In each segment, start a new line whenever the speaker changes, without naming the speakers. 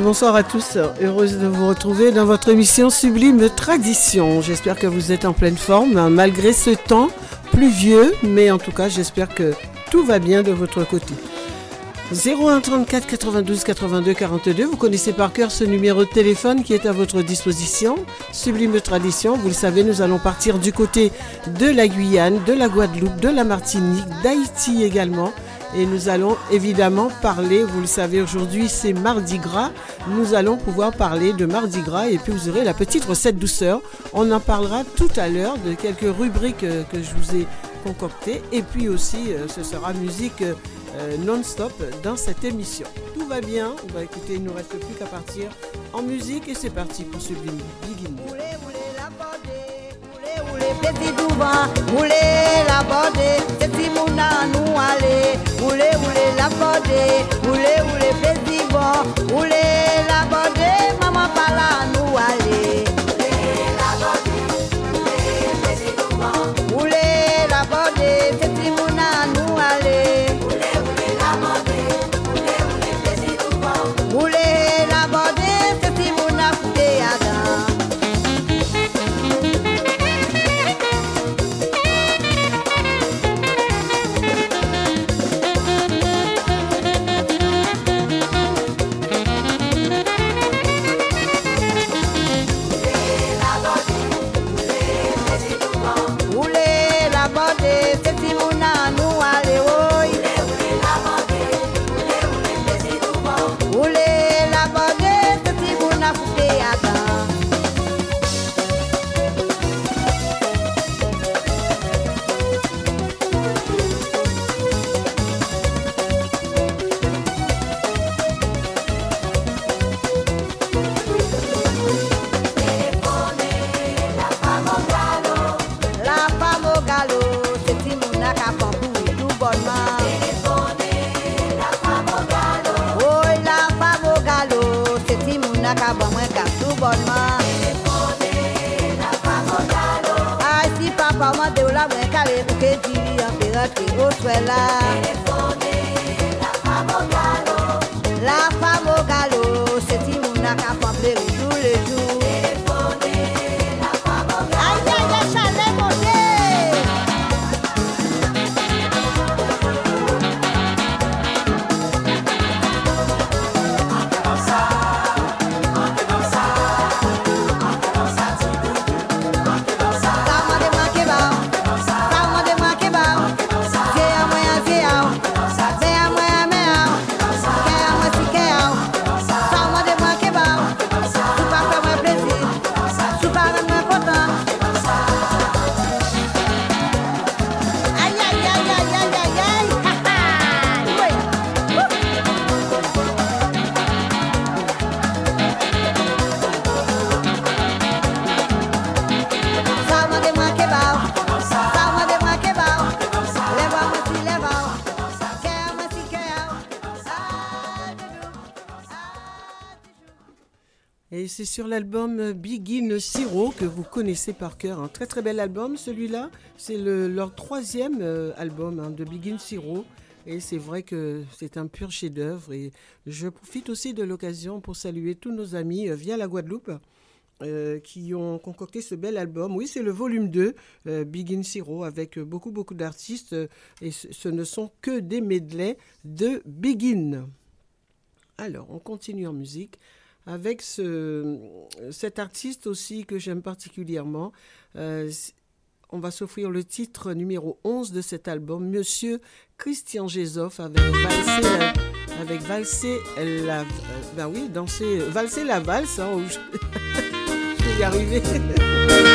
bonsoir à tous. Heureuse de vous retrouver dans votre émission Sublime Tradition. J'espère que vous êtes en pleine forme hein, malgré ce temps pluvieux, mais en tout cas j'espère que tout va bien de votre côté. 01 34 92 82 42, vous connaissez par cœur ce numéro de téléphone qui est à votre disposition. Sublime Tradition, vous le savez, nous allons partir du côté de la Guyane, de la Guadeloupe, de la Martinique, d'Haïti également. Et nous allons évidemment parler, vous le savez, aujourd'hui c'est Mardi Gras. Nous allons pouvoir parler de Mardi Gras et puis vous aurez la petite recette douceur. On en parlera tout à l'heure de quelques rubriques euh, que je vous ai concoctées. Et puis aussi, euh, ce sera musique euh, non-stop dans cette émission. Tout va bien. Bah, écoutez, il ne nous reste plus qu'à partir en musique et c'est parti pour Sublime Begin.
Peti douvan, oule la bode Seti moun nan nou ale. Oule oule la bode Oule oule peti bon Oule la bode Maman pala nou ale. Oule la bode
Oule peti douvan. L'album Begin Siro que vous connaissez par cœur. Un très très bel album celui-là. C'est le- leur troisième euh, album hein, de Begin Siro. Et c'est vrai que c'est un pur chef-d'œuvre. Et je profite aussi de l'occasion pour saluer tous nos amis euh, via la Guadeloupe euh, qui ont concocté ce bel album. Oui, c'est le volume 2, euh, Begin Zero, avec euh, beaucoup, beaucoup d'artistes. et ce, ce ne sont que des medleys de Begin. Alors, on continue en musique avec ce, cet artiste aussi que j'aime particulièrement. Euh, on va s'offrir le titre numéro 11 de cet album, Monsieur Christian Gézoff, avec Valser, euh, avec Valser la, ben oui, danser, Valser la valse, hein, je, vais y.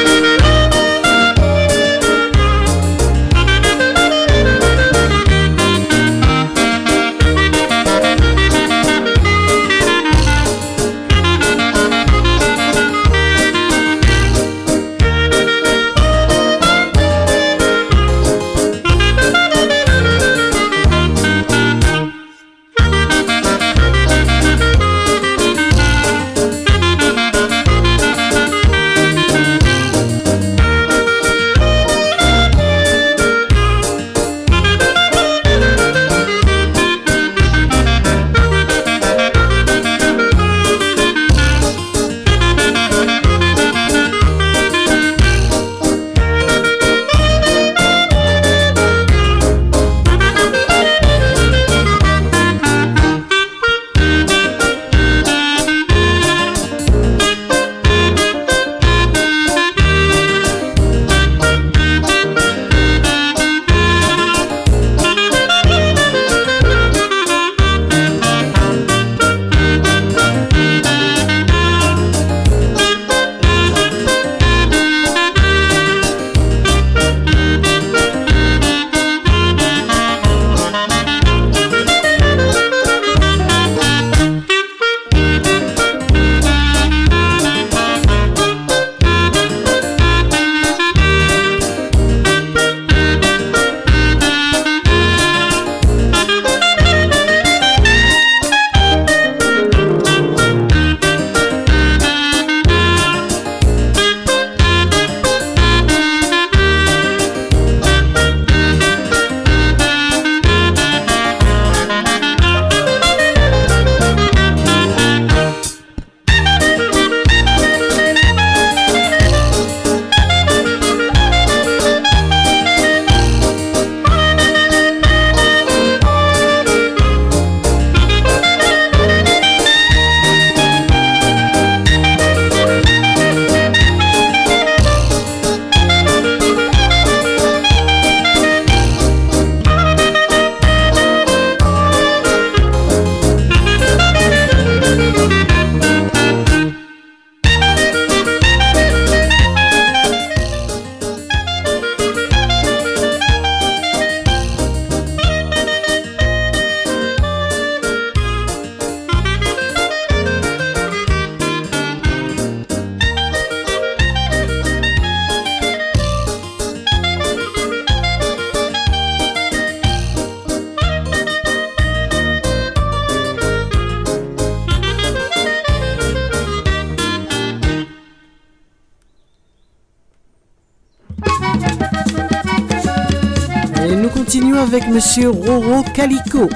Monsieur Roro Calico.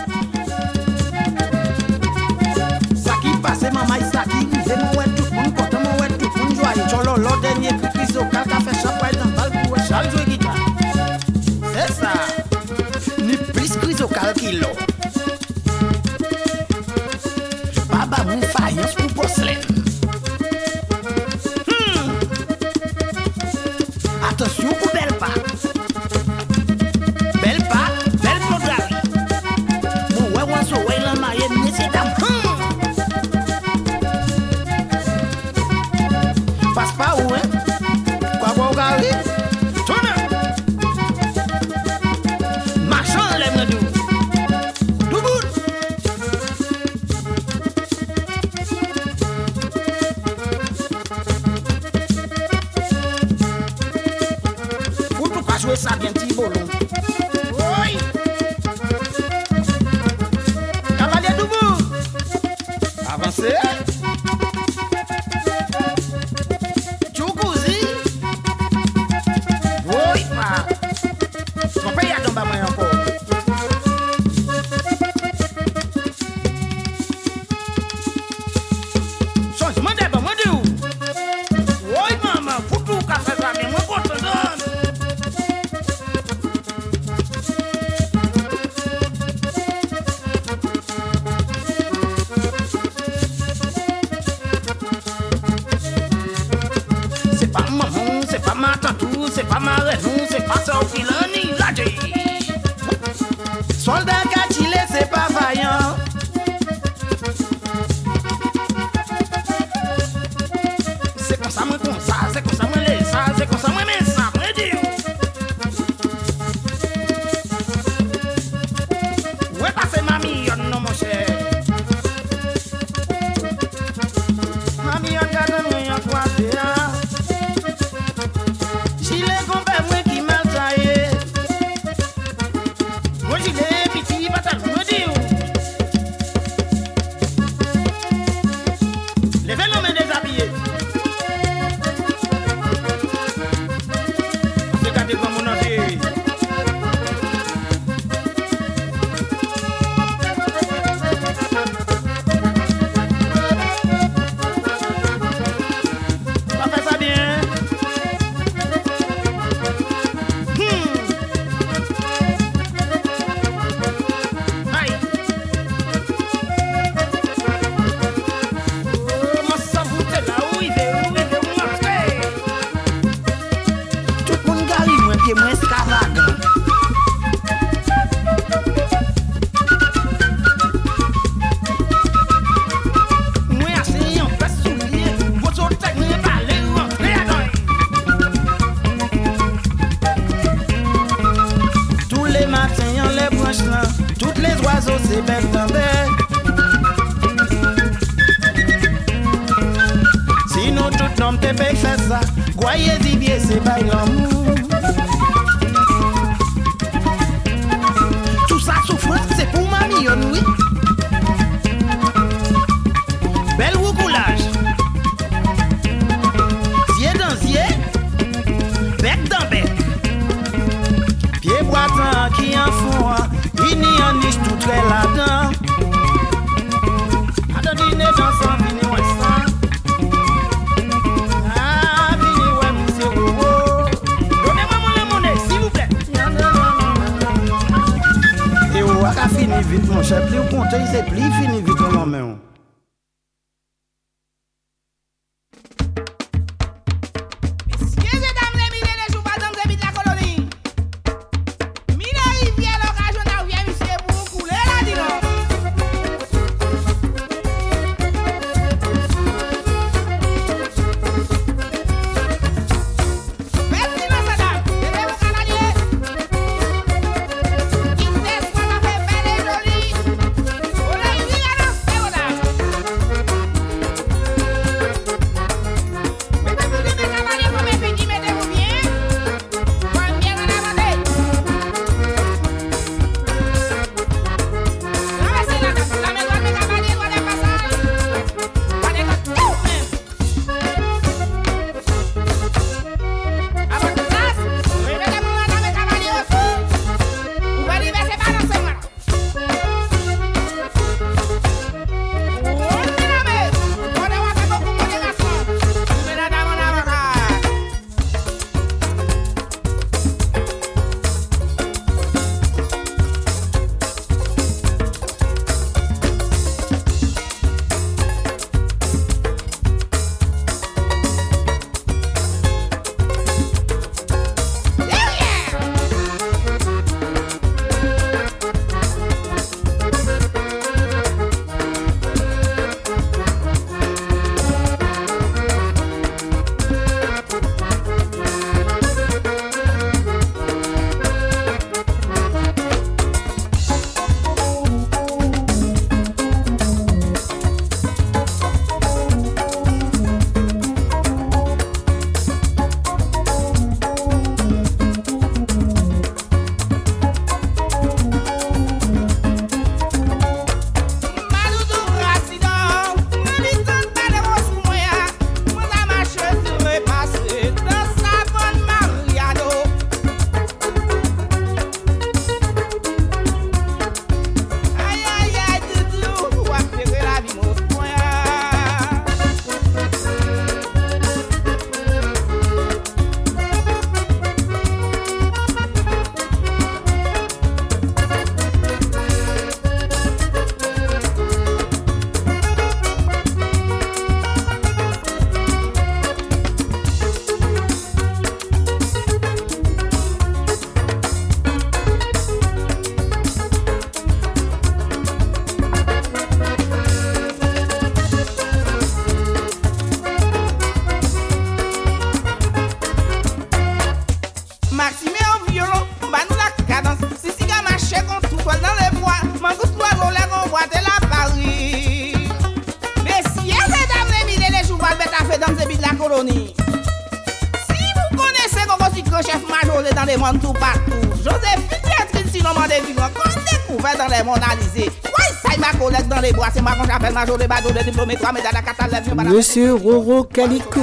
Monsieur
Roro Calico.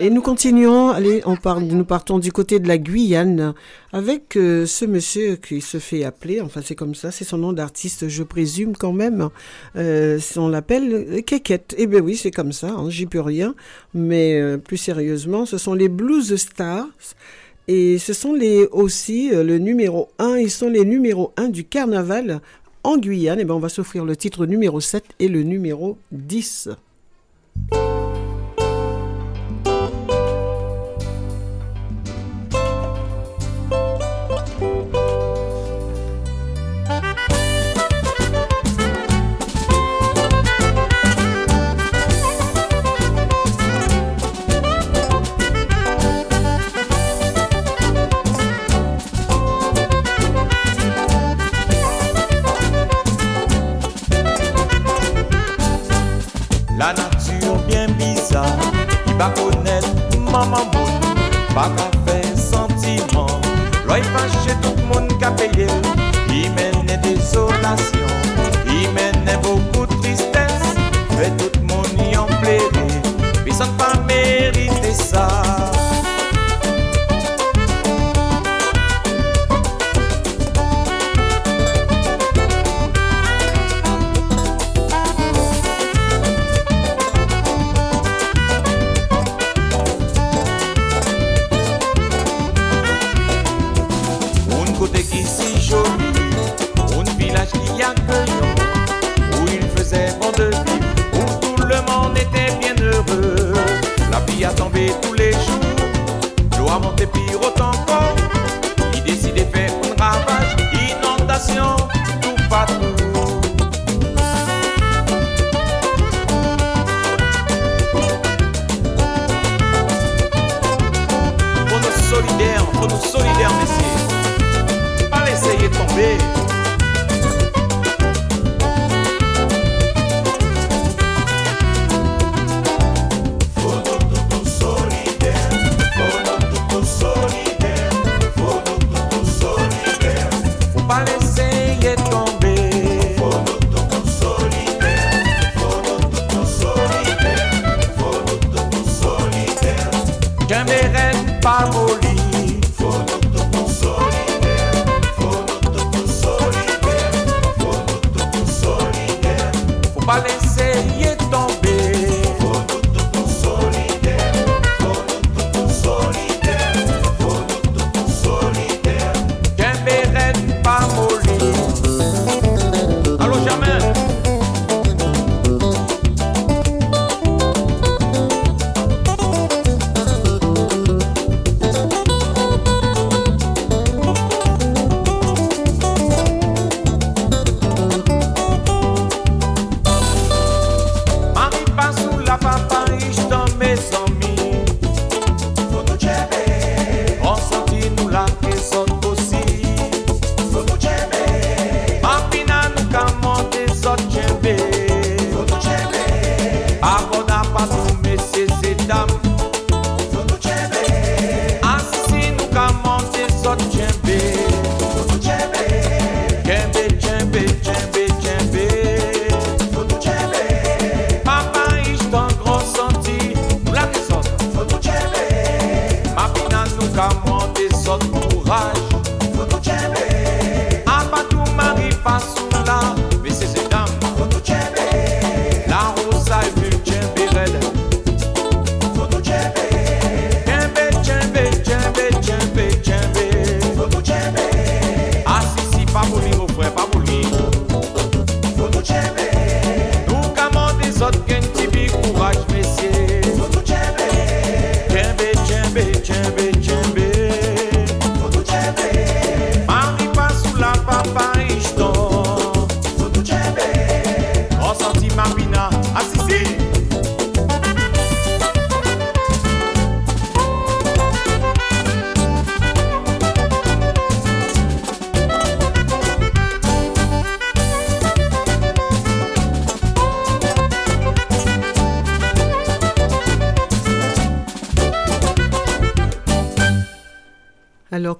Et nous continuons, allez, nous partons du côté de la Guyane avec euh, ce monsieur qui se fait appeler, enfin c'est comme ça, c'est son nom d'artiste, je présume quand même, euh, on l'appelle euh, Kekette. Eh bien oui, c'est comme ça, hein, j'y peux rien, mais euh, plus sérieusement, ce sont les Blues Stars. Et ce sont aussi le numéro 1, ils sont les numéros 1 du carnaval en Guyane, eh ben, on va s'offrir le titre numéro 7 et le numéro 10.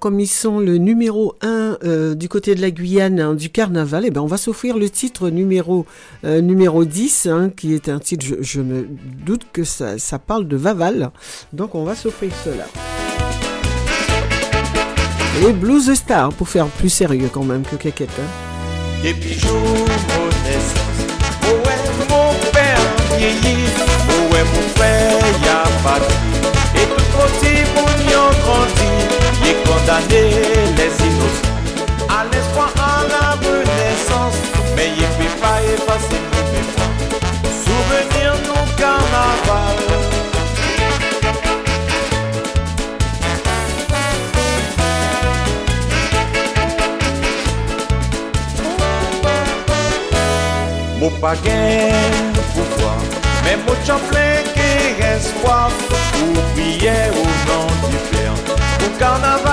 Comme ils sont le numéro 1 euh, du côté de la Guyane hein, du carnaval, eh ben, on va s'offrir le titre numéro, euh, numéro 10, hein, qui est un titre, je, me doute que ça, parle de Vaval. Donc, on va s'offrir cela. Et Blues Star, pour faire plus sérieux quand même que Kékette. Hein.
Mon père mon condamné les innocents, à l'espoir à la renaissance, mais y peut pas effacer mémoires, souvenir nos carnaval. Mou pa gen pouvoi Men mou chan espoir Ou priye ou nan du père Ou carnaval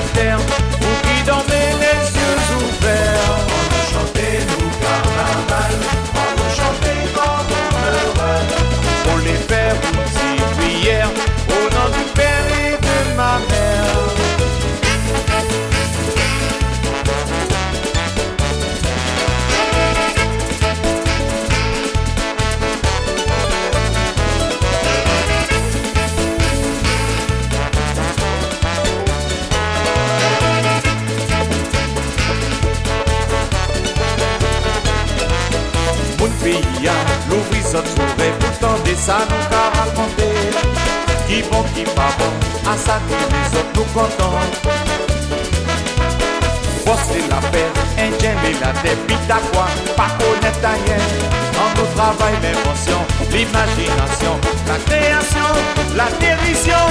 de Pays a l'ouvri sa trouvé Pourtant des ça nous qu'a raconté. Qui bon, qui pas bon À ça que les autres nous contents la paix, indien mais la tête Pita quoi, pas connaître rien En nous travail, l'invention, l'imagination La création, la dérision.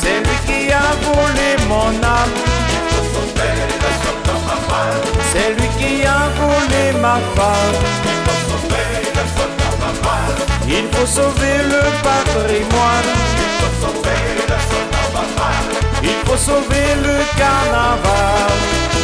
C'est lui qui a volé mon âme c'est lui qui a volé ma femme. Il faut sauver le patrimoine. Il faut sauver le carnaval.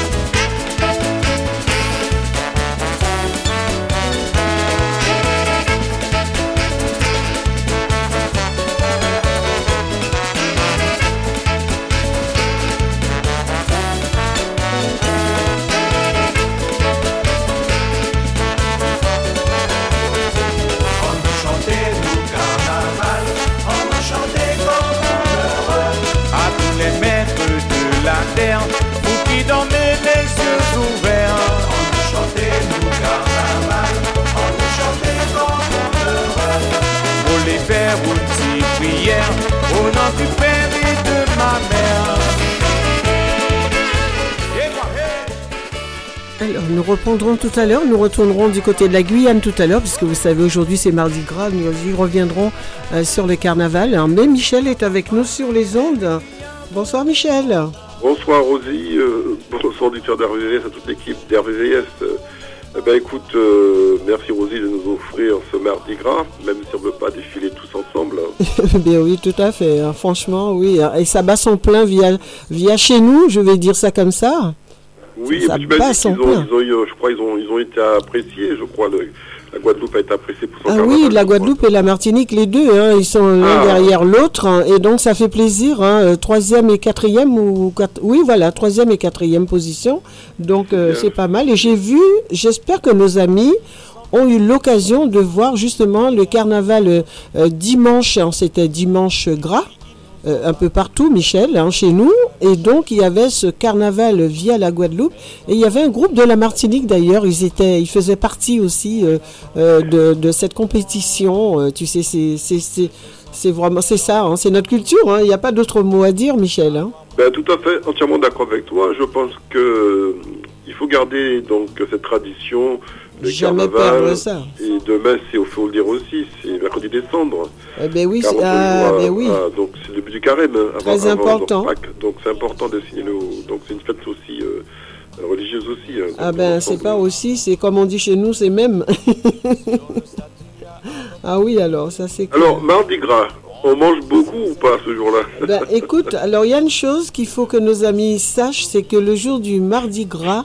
Alors, nous reprendrons tout à l'heure, nous retournerons du côté de la Guyane tout à l'heure, puisque vous savez, aujourd'hui c'est Mardi Gras, nous y reviendrons euh, sur le carnaval. hein. Mais Michel est avec nous sur les ondes. Bonsoir Michel.
Bonsoir Rosie, euh, bonsoir auditeur d'RVVS, à toute l'équipe d'RVVS. Euh, eh ben écoute, euh, merci Rosie de nous offrir ce mardi gras, même si on ne veut pas défiler
Bien oui, tout à fait. hein. Franchement, oui. hein. Et ça bat son plein via, via chez nous, je vais dire ça comme ça.
Oui,
Ça bat
dit
son
qu'ils ont,
plein.
ils ont je crois, ils ont, ils ont été appréciés, je crois, le- la Guadeloupe a été appréciée pour son
Ah oui, la. Guadeloupe et la Martinique, les deux, hein, ils sont l'un
Ah.
derrière l'autre, hein, et donc ça fait plaisir. hein, euh, troisième et quatrième ou quatre- oui, voilà, troisième et quatrième position. Donc euh, c'est pas mal. Et j'ai vu, j'espère que nos amis ont eu l'occasion de voir justement le carnaval euh, euh, dimanche. hein, C'était dimanche gras. euh, un peu partout, Michel, hein, chez nous. Et donc, il y avait ce carnaval via la Guadeloupe. Et il y avait un groupe de la Martinique, d'ailleurs. Ils, ils faisaient partie aussi de, cette compétition. Tu sais, c'est- vraiment c'est ça. hein, c'est notre culture. Il n'y a pas d'autre mot à dire, Michel.
Ben, tout à fait, entièrement d'accord avec toi. Je pense que il faut garder donc cette tradition de
Jamais
carnaval.
perdre ça.
Et demain, c'est au faut le dire aussi, c'est mercredi décembre.
Eh ben oui, c'est-
40
ah, ben oui.
donc c'est le début du carême. hein, avant-
Très
avant
important.
Pâques. Donc c'est important de signer le. Donc c'est une fête aussi euh, religieuse aussi. hein.
Ah
Donc,
ben c'est pas aussi, c'est comme on dit chez nous, c'est même. Ah oui, alors, ça c'est.
Alors, Mardi Gras, on mange beaucoup ou pas ce jour-là?
Ben, écoute, alors il y a une chose qu'il faut que nos amis sachent, c'est que le jour du mardi gras,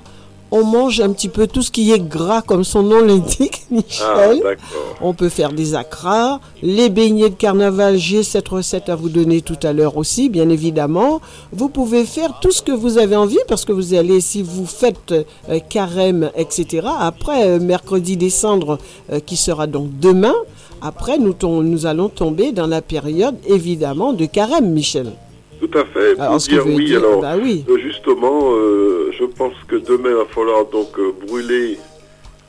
on mange un petit peu tout ce qui est gras, comme son nom l'indique,
Ah,
Michel.
d'accord.
on peut faire des acras, les beignets de carnaval, j'ai cette recette à vous donner tout à l'heure aussi, bien évidemment. Vous pouvez faire tout ce que vous avez envie, parce que vous allez, si vous faites euh, carême, etc., après euh, mercredi des cendres, euh, qui sera donc demain, après nous allons tomber dans la période, évidemment, de carême, Michel.
Tout à fait. Pour
Alors, que
dire oui,
dire,
alors,
bah oui.
euh, justement, euh, je pense que demain, il va falloir donc euh, brûler.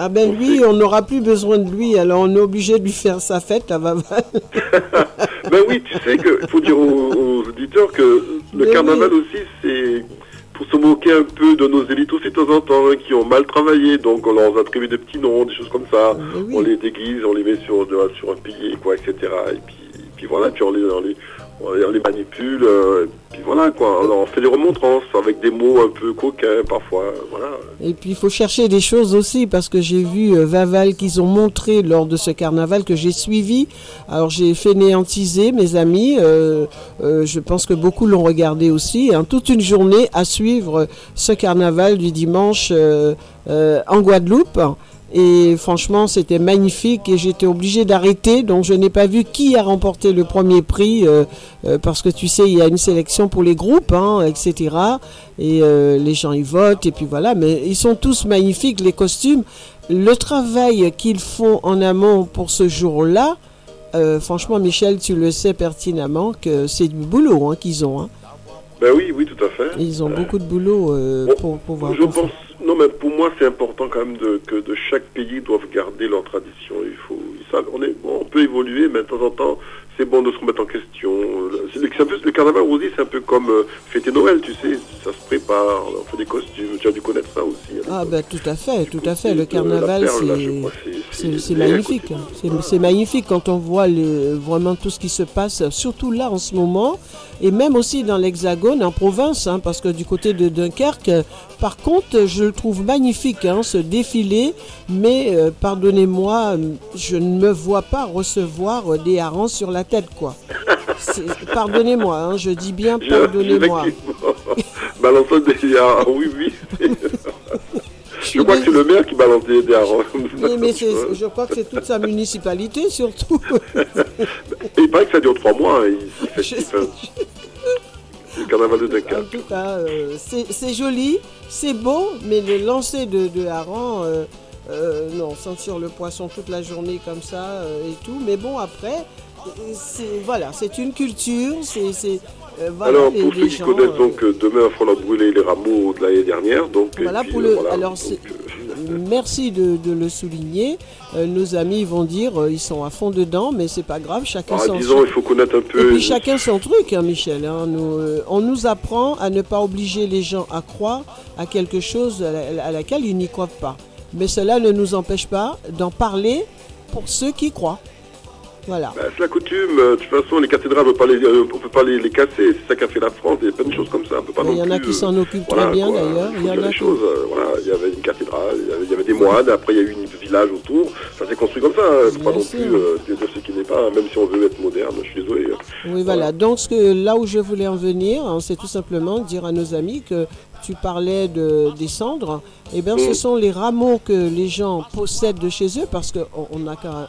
Ah ben lui, on n'aura plus besoin de lui, alors on est obligé de lui faire sa fête à Vaval.
ben oui, tu sais que faut dire aux, aux auditeurs que le
Mais
carnaval
oui.
aussi, c'est pour se moquer un peu de nos élites aussi de temps en temps, hein, qui ont mal travaillé, donc on leur attribue des petits noms, des choses comme ça.
Oui.
On les déguise, on les met sur, de- sur un pilier, quoi, etc. Et puis, et puis voilà, puis on les, on les, on les- manipule, euh, et puis voilà, quoi. Alors, on fait des remontrances avec des mots un peu coquins, parfois, voilà.
Et puis il faut chercher des choses aussi parce que j'ai vu euh, Vaval qu'ils ont montré lors de ce carnaval que j'ai suivi. Alors j'ai fainéantisé mes amis. euh, euh, je pense que beaucoup l'ont regardé aussi. hein, toute une journée à suivre ce carnaval du dimanche euh, euh, en Guadeloupe. Et franchement, c'était magnifique et j'étais obligée d'arrêter. Donc, je n'ai pas vu qui a remporté le premier prix euh, euh, parce que tu sais, il y a une sélection pour les groupes, hein, etc. Et euh, les gens y votent et puis voilà. Mais ils sont tous magnifiques, les costumes. Le travail qu'ils font en amont pour ce jour-là, franchement, Michel, tu le sais pertinemment que c'est du boulot hein, qu'ils ont. hein.
Ben oui, oui, tout à fait.
Ils ont beaucoup de boulot
Bon,
pour pouvoir.
Je pense, non, mais pour moi, c'est important quand même que de chaque pays doivent garder leur tradition. On peut évoluer, mais de temps en temps, c'est bon de se remettre en question. Le, c'est le- c'est un peu- le carnaval aussi, c'est un peu comme euh, fêter Noël, tu sais, ça se prépare, on fait des costumes, tu as dû connaître ça aussi. hein.
Ah ben tout à fait, tout à fait. Le
Euh, la
carnaval, c'est... magnifique, c'est magnifique quand on voit le- vraiment tout ce qui se passe, surtout là en ce moment, et même aussi dans l'Hexagone, en province, hein, parce que du côté de Dunkerque, euh, par contre, je le trouve magnifique, hein, ce défilé, mais euh, pardonnez-moi, euh, je ne me vois pas recevoir euh, des harengs sur la tête, quoi. Pardonnez-moi, hein, je dis bien pardonnez-moi.
Balançant des ah, oui, oui. Je crois que c'est le maire qui balance des.
Oui, mais je crois que c'est toute sa municipalité, surtout.
Et il paraît que ça dure trois mois, hein, le carnaval de
En tout cas, euh, c'est joli, c'est beau, mais le lancer de, de hareng, euh, euh, non, sentir le poisson toute la journée comme ça euh, et tout. Mais bon, après, c'est voilà, c'est une culture, c'est euh, voilà,
Alors, pour ceux qui
gens,
connaissent,
euh,
donc, euh, demain, il va falloir brûler les rameaux de l'année dernière. Donc,
Voilà
puis,
pour
euh,
le.
voilà,
alors,
donc, euh,
merci de, de le souligner. Euh, nos amis vont dire, ils sont à fond dedans, mais c'est pas grave, chacun
ah,
son
disons, il faut connaître un
Et puis chacun son truc, hein, Michel. hein. Nous, on nous apprend à ne pas obliger les gens à croire à quelque chose à, la- à laquelle ils n'y croient pas. Mais cela ne nous empêche pas d'en parler pour ceux qui croient. Voilà.
Bah, c'est la coutume. euh, De toute façon, les cathédrales, on ne peut pas les, euh, les, casser. C'est ça qu'a fait la France. Il y a plein de choses comme ça. On peut pas
Il y
non
en a qui
euh,
s'en occupent
voilà,
très bien d'ailleurs. Il y a
les
qui-
choses. euh, voilà, il y avait une cathédrale, il y avait, il y avait des moines. Après, il y a eu un village autour. Ça s'est construit comme ça. hein. Faut pas
Bien
non
sûr.
plus euh, dire ce qui n'est pas. Même si on veut être moderne, je suis désolé.
Oui, voilà. Donc, ce que, là où je voulais en venir, hein, c'est tout simplement dire à nos amis que tu parlais de, des cendres. Eh bien, ce
Mm.
sont les rameaux que les gens possèdent de chez eux parce qu'on n'a qu'à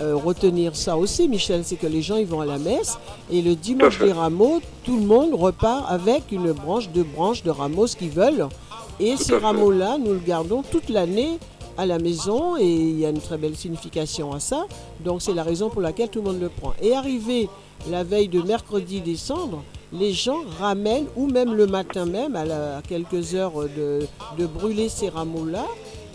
euh, retenir ça aussi, Michel. C'est que les gens, ils vont à la messe et le dimanche des rameaux, tout le monde repart avec une branche, deux branches de rameaux, ce qu'ils veulent. Et ces rameaux-là, nous le gardons toute l'année à la maison et il y a une très belle signification à ça. Donc c'est la raison pour laquelle tout le monde le prend. Et arrivé la veille de mercredi décembre, les gens ramènent, ou même le matin même, à, la- à quelques heures de, de brûler ces rameaux-là.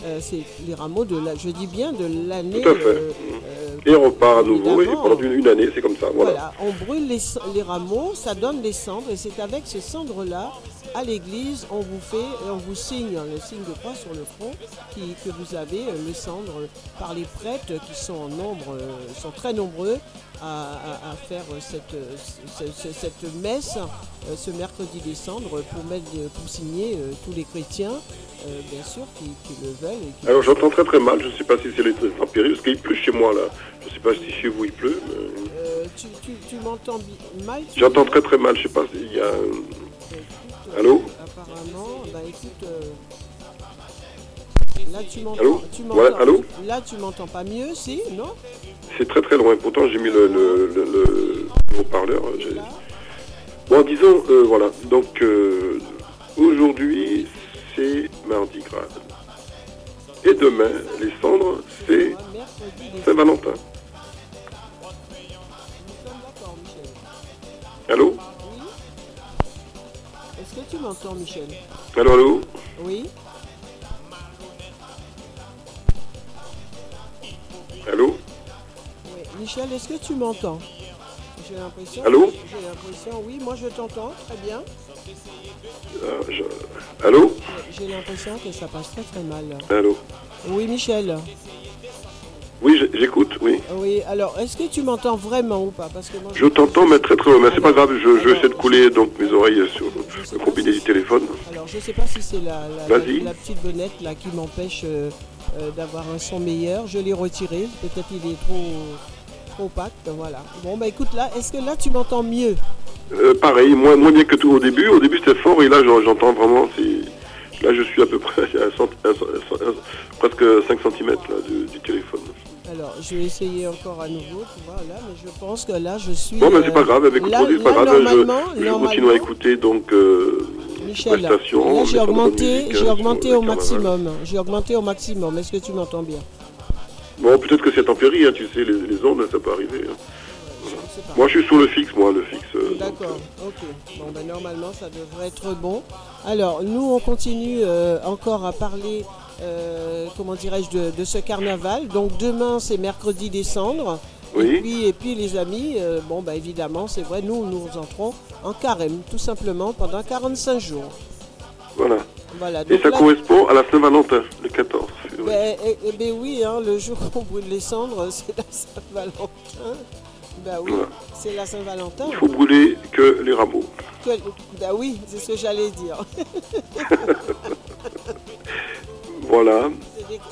Euh, c'est les rameaux de la, je dis bien de l'année.
Tout à fait.
euh, euh,
Et on repart à nouveau. Et pendant une, une année, c'est comme ça. Voilà.
voilà, on brûle les, rameaux, ça donne des cendres et c'est avec ces cendres-là à l'église, on vous fait, on vous signe le signe de croix sur le front qui- que vous avez, euh, le cendre, par les prêtres qui sont en nombre, euh, sont très nombreux à, à- à faire euh, cette, euh, ce- ce- cette messe euh, ce mercredi décembre pour, mettre, pour signer euh, tous les chrétiens, euh, bien sûr, qui, qui le veulent. Et qui-
Alors j'entends très très mal, je ne sais pas si c'est les intempéries, parce qu'il pleut chez moi là? Je ne sais pas si chez vous il pleut, mais
Euh, tu tu, tu m'entends mal? Tu-
j'entends très très mal, je ne sais pas s'il y a... un-
écoute,
Allô?
Apparemment, bah écoute. euh, Là tu m'entends.
Allô?
tu
Ouais, allô?
Là tu m'entends pas mieux, si, non?
C'est très très loin, pourtant j'ai mis le, le, le, le haut-parleur. Bon, disons, euh, voilà, donc euh, aujourd'hui c'est mardi gras. Et demain, les cendres, c'est Saint-Valentin. Allô
Oui Est-ce que tu m'entends, Michel?
Allô, allô?
Oui
Allô?
Oui. Michel, est-ce que tu m'entends? J'ai l'impression.
Allô?
J'ai l'impression, oui, moi je t'entends, très bien.
Euh, je- Allô
J'ai l'impression que ça passe très très mal.
Allô
Oui, Michel.
Oui, j'écoute, oui.
Oui, alors, est-ce que tu m'entends vraiment ou pas? Parce que moi,
Je t'entends, mais très très loin, mais c'est pas grave, je, je
alors,
essaie de couler donc mes oreilles sur le combiné
si-
du téléphone.
Alors, je sais pas si c'est la, la,
Vas-y.
la- la petite bonnette là qui m'empêche euh, euh, d'avoir un son meilleur. Je l'ai retiré. Peut-être il est trop opaque. Voilà. Bon, bah écoute, là, est-ce que là tu m'entends mieux?
Euh, pareil, moins, moins bien que tout au début. Au début c'était fort et là j'en- j'entends vraiment. Là je suis à peu près à presque 5 cm là, du, du téléphone.
Alors, je vais essayer encore à nouveau. Tu vois, là, mais je pense que là, je suis.
Bon, mais c'est
euh,
pas grave, avec
là-
c'est pas
là,
grave.
normalement-
je, je
normalement-
continue à écouter donc euh,
Michel, là, j'ai augmenté, j'ai
hein,
augmenté au maximum. J'ai augmenté au maximum. Est-ce que tu m'entends bien?
Bon, peut-être que c'est tempérie, hein, tu sais, les, les ondes, ça peut arriver. hein. Moi je suis sur le fixe, moi, le fixe. euh,
D'accord, ok. Bon, ben, normalement, ça devrait être bon. Alors, nous, on continue euh, encore à parler, euh, comment dirais-je, de, de ce carnaval. Donc, demain, c'est mercredi des cendres.
Oui.
Et puis, et puis, les amis, euh, bon, bah, évidemment, c'est vrai, nous, nous entrons en carême, tout simplement, pendant 45 jours.
Voilà.
Voilà.
Et ça
là,
correspond à la Saint-Valentin, le 14. Février.
ben, eh, eh ben oui, hein, le jour où on brûle les cendres, c'est la Saint-Valentin. Ben oui,
Voilà.
c'est la Saint-Valentin.
Il faut brûler que les rameaux.
Que- Ben oui, c'est ce que j'allais dire.
Voilà.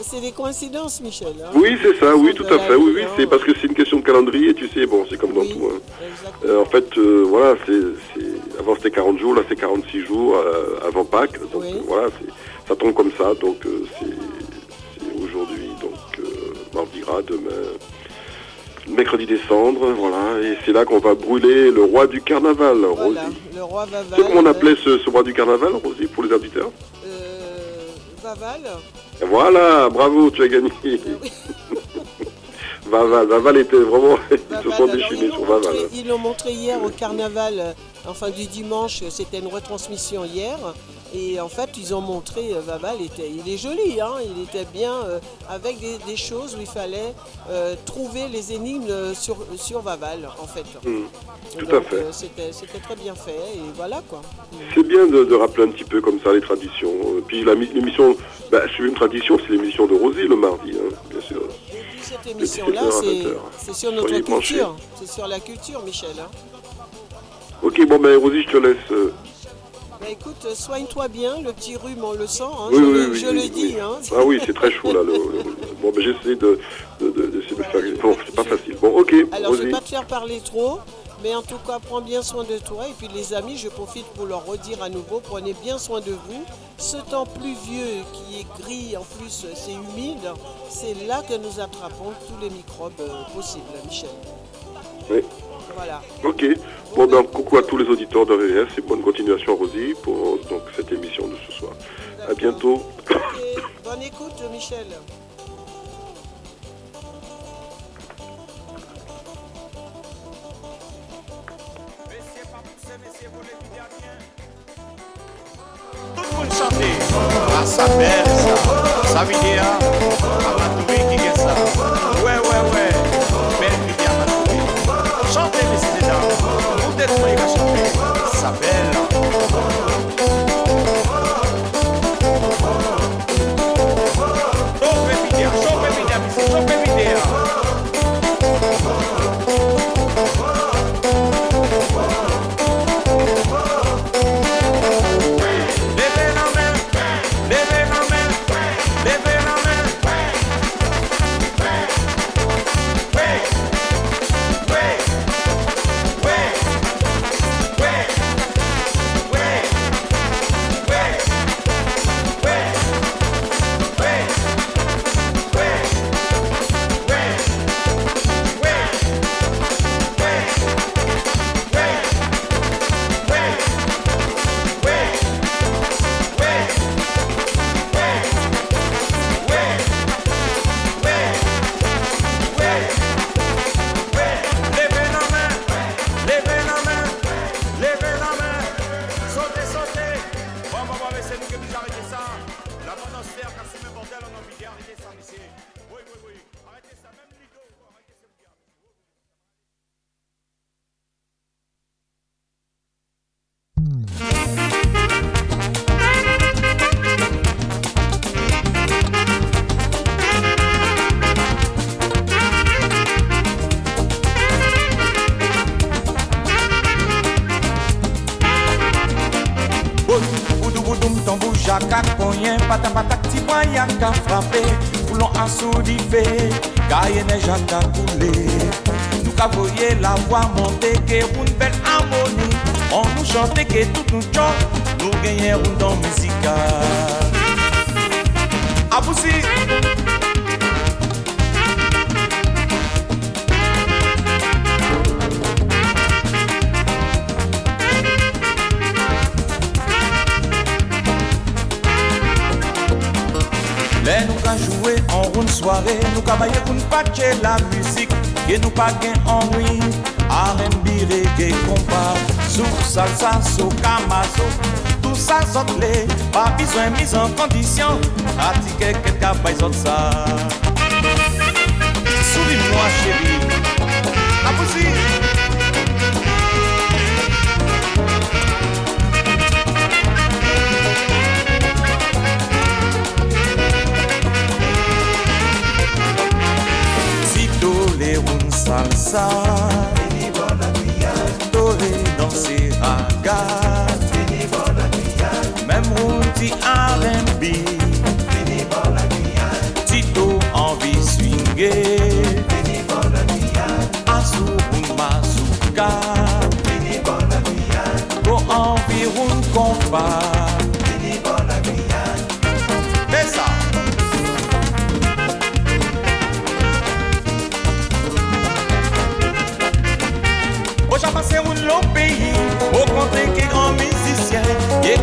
C'est des, coïncidences, Michel. hein.
Oui, c'est ça, oui, tout à fait. Oui, oui, c'est parce que c'est une question de calendrier, tu sais, bon, c'est comme dans
Oui,
tout. hein. Euh, en fait, euh, voilà, c'est, avant c'était 40 jours, là c'est 46 jours euh, avant Pâques. Donc
Oui.
voilà, ça tombe comme ça. C'est, donc mardi gras, demain, mercredi décembre, voilà. Et c'est là qu'on va brûler le roi du carnaval,
Voilà,
Rosie.
le roi Vaval.
Sais comment on appelait ce, ce roi du carnaval, Rosie, pour les auditeurs
euh, Vaval
Voilà, bravo, tu as gagné.
Euh, oui,
Vaval, Vaval était vraiment, ils se sont déchaînés sur Vaval.
montré- Ils l'ont montré hier au carnaval, euh, enfin du dimanche, c'était une retransmission hier. Et en fait, ils ont montré, euh, Vaval, était, il est joli, hein, il était bien, euh, avec des, des choses où il fallait euh, trouver les énigmes sur, sur Vaval, en fait.
Mm, tout
Donc,
à fait.
euh, c'était très bien fait, et voilà quoi.
C'est bien de, de rappeler un petit peu comme ça les traditions. Puis l'émission, bah, c'est une tradition, c'est l'émission de Rosie le mardi, hein, bien sûr.
Et puis cette émission-là,
17h à
c'est
20h.
c'est sur notre
Soyez
culture. C'est sur la culture, Michel. hein.
Ok, bon ben Rosie, je te laisse.
Bah, écoute, euh, soigne-toi bien, le petit rhume, on le sent, hein,
Oui,
je,
oui,
le,
oui,
je
oui,
le
oui.
dis. Hein.
Ah oui, c'est très chaud là. Le, le- Bon, ben j'essaie de, de, de, de faire. Bon, c'est pas facile. Bon, ok,
Alors, je vais pas te faire parler trop, mais en tout cas, prends bien soin de toi. Et puis, les amis, je profite pour leur redire à nouveau, prenez bien soin de vous. Ce temps pluvieux qui est gris, en plus, c'est humide, c'est là que nous attrapons tous les microbes euh, possibles, Michel.
Oui.
Voilà.
Ok. Bon, ben coucou à tous les auditeurs de RS et bonne continuation Rosie pour donc, cette émission de ce soir. À bientôt.
Bonne écoute, Michel.
Vidéo. À ma tourée qui est ça. papel.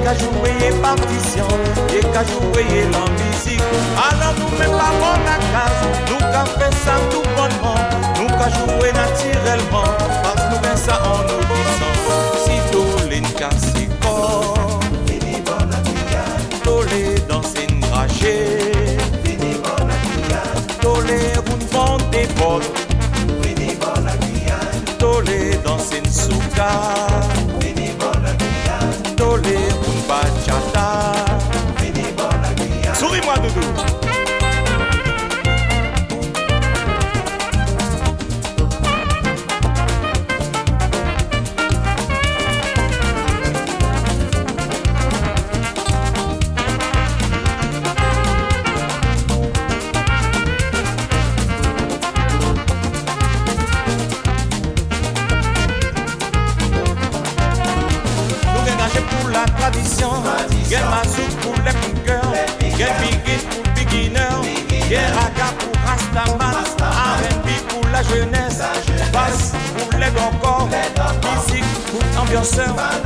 qu'à jouer partition, et qu'à l'ambition. Alors nous pas bon la case, nous ça tout bonnement, nous naturellement, parce nous faisons ça en audition. Si fini bon la fille, tolé dans une fini bon la fille, tolé une vente des fini bon
la fille, dans une. to do. yourself.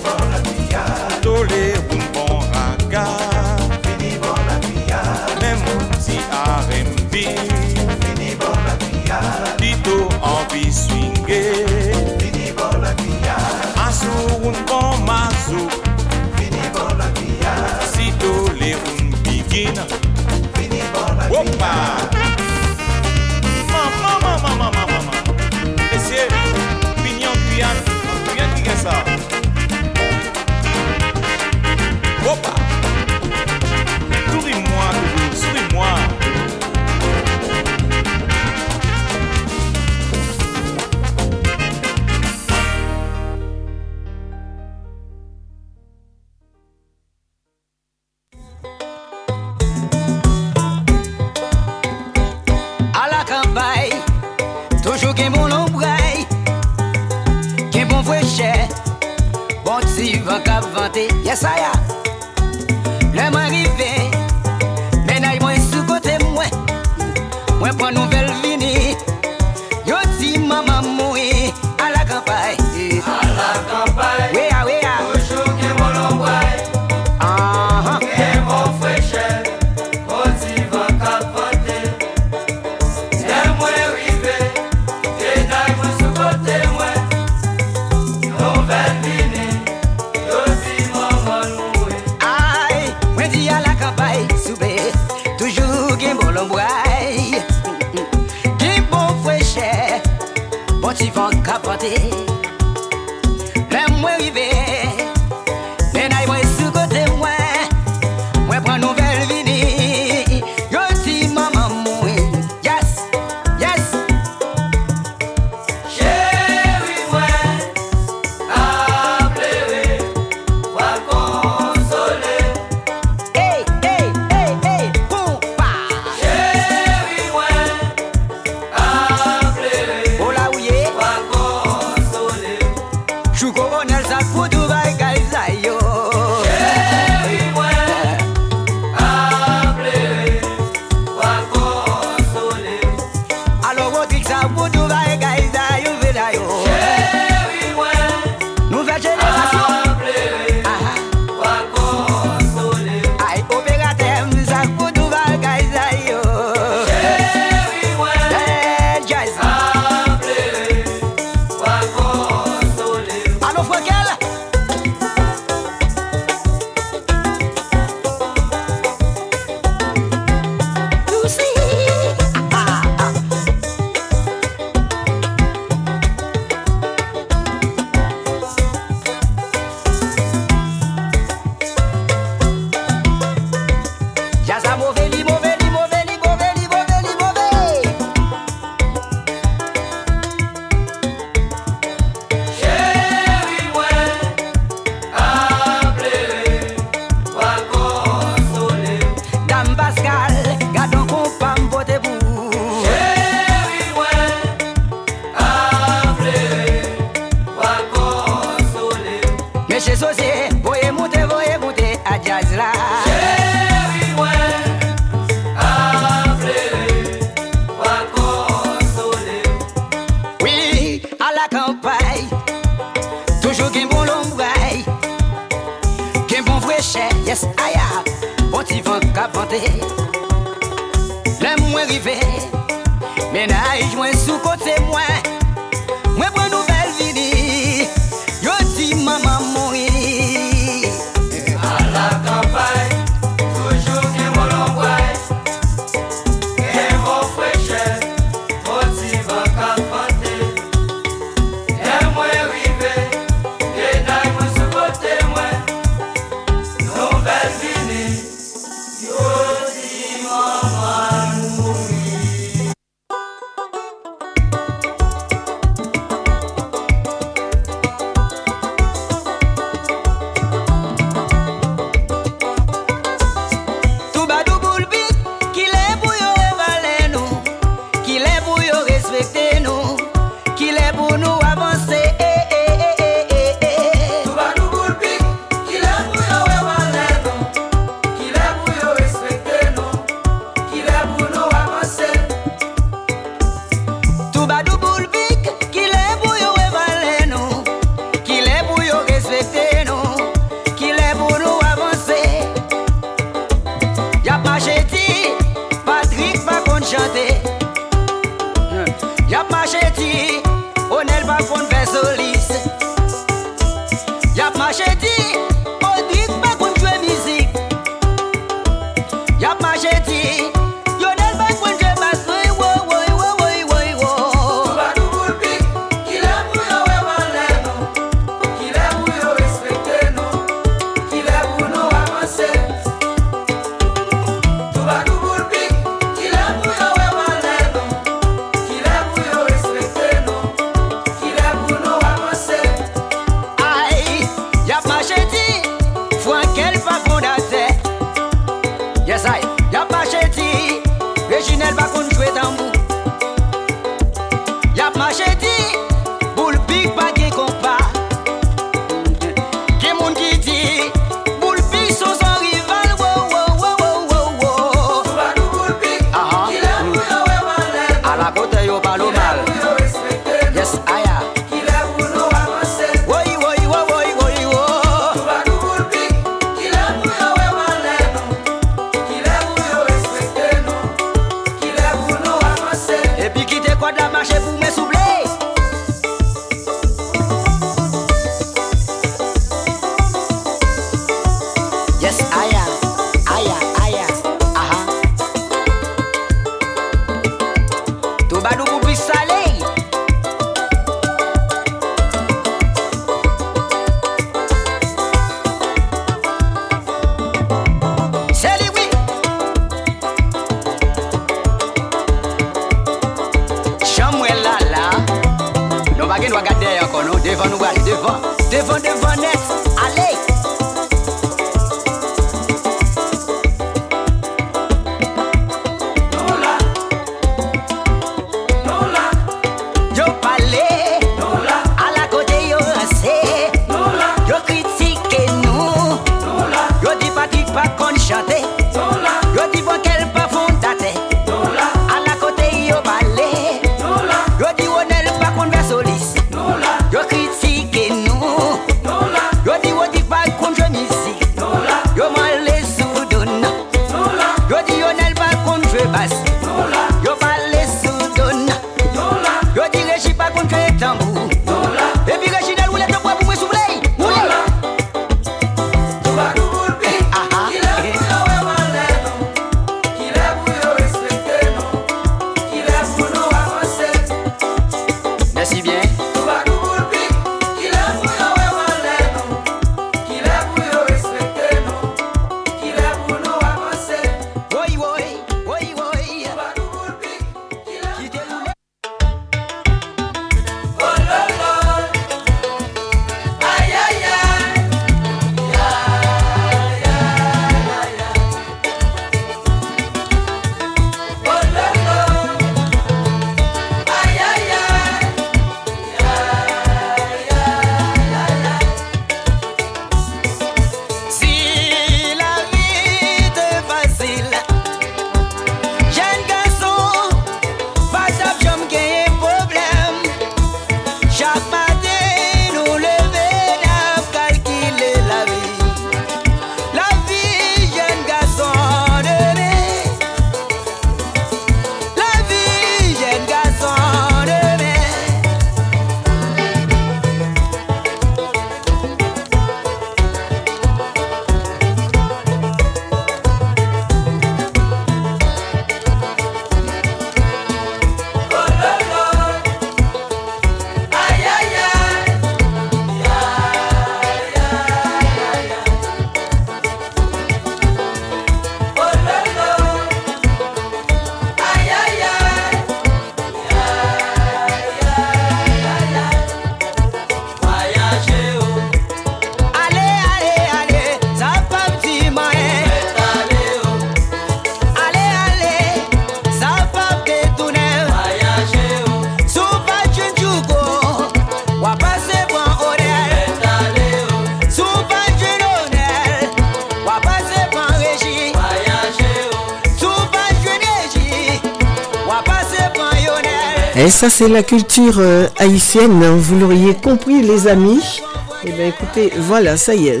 Et
ça, c'est la culture euh, haïtienne, hein, vous l'auriez compris, les amis. Eh bien, écoutez, voilà, ça y est,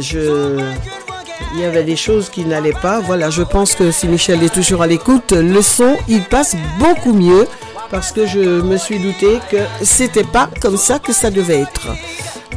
il y avait des choses qui n'allaient pas. Voilà, je pense que si Michel est toujours à l'écoute, le son, il passe beaucoup mieux parce que je me suis douté que c'était pas comme ça que ça devait être.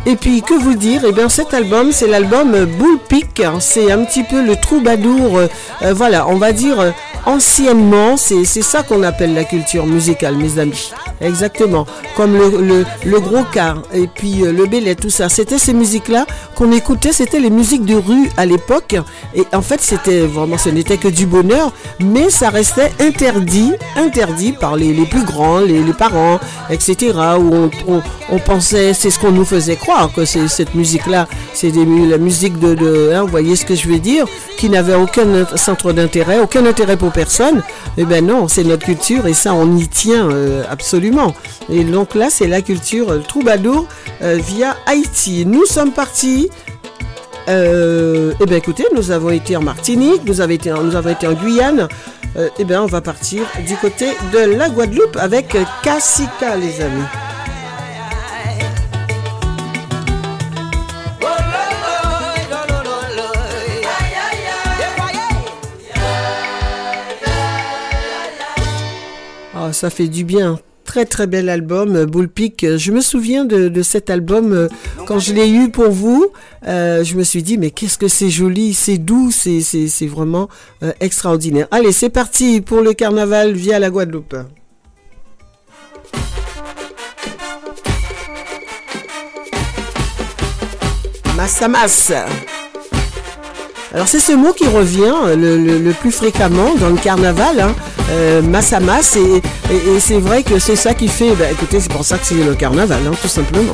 Et puis, que vous dire? Eh bien, cet album, c'est l'album euh, Bull Peak. C'est un petit peu le troubadour, euh, euh, voilà, on va dire anciennement, c'est ça qu'on appelle la culture musicale, mes amis. Exactement. Comme le, le, gros car et puis euh, le bellet, tout ça. C'était ces musiques-là qu'on écoutait, c'était les musiques de rue à l'époque. Et en fait, c'était vraiment, ce n'était que du bonheur, mais ça restait interdit, interdit par les, les plus grands, les, les parents, etc. Où on, on, pensait, c'est ce qu'on nous faisait croire, que cette musique-là, c'est la musique de, de hein, vous voyez ce que je veux dire, qui n'avait aucun centre d'intérêt, aucun intérêt pour personne. Eh ben non, c'est notre culture et ça, on y tient euh, absolument. Et donc là, c'est la culture euh, troubadour euh, via Haïti. Nous sommes partis. Euh, eh bien écoutez, nous avons été en Martinique, nous avons été en, nous avons été en Guyane. Eh bien, on va partir du côté de la Guadeloupe avec Kassika, les amis. Ah, ça fait du bien. Très très bel album, euh, Bullpick. Je me souviens de, de cet album euh, quand je l'ai eu pour vous. euh, je me suis dit mais qu'est-ce que c'est joli, c'est doux, c'est c'est c'est vraiment extraordinaire. Allez, c'est parti pour le carnaval via la Guadeloupe. Massamas. Alors c'est ce mot qui revient le, le- le plus fréquemment dans le carnaval, hein, euh, Massamas, et, et- et c'est vrai que c'est ça qui fait, bah, écoutez, c'est pour ça que c'est le carnaval, hein, tout simplement.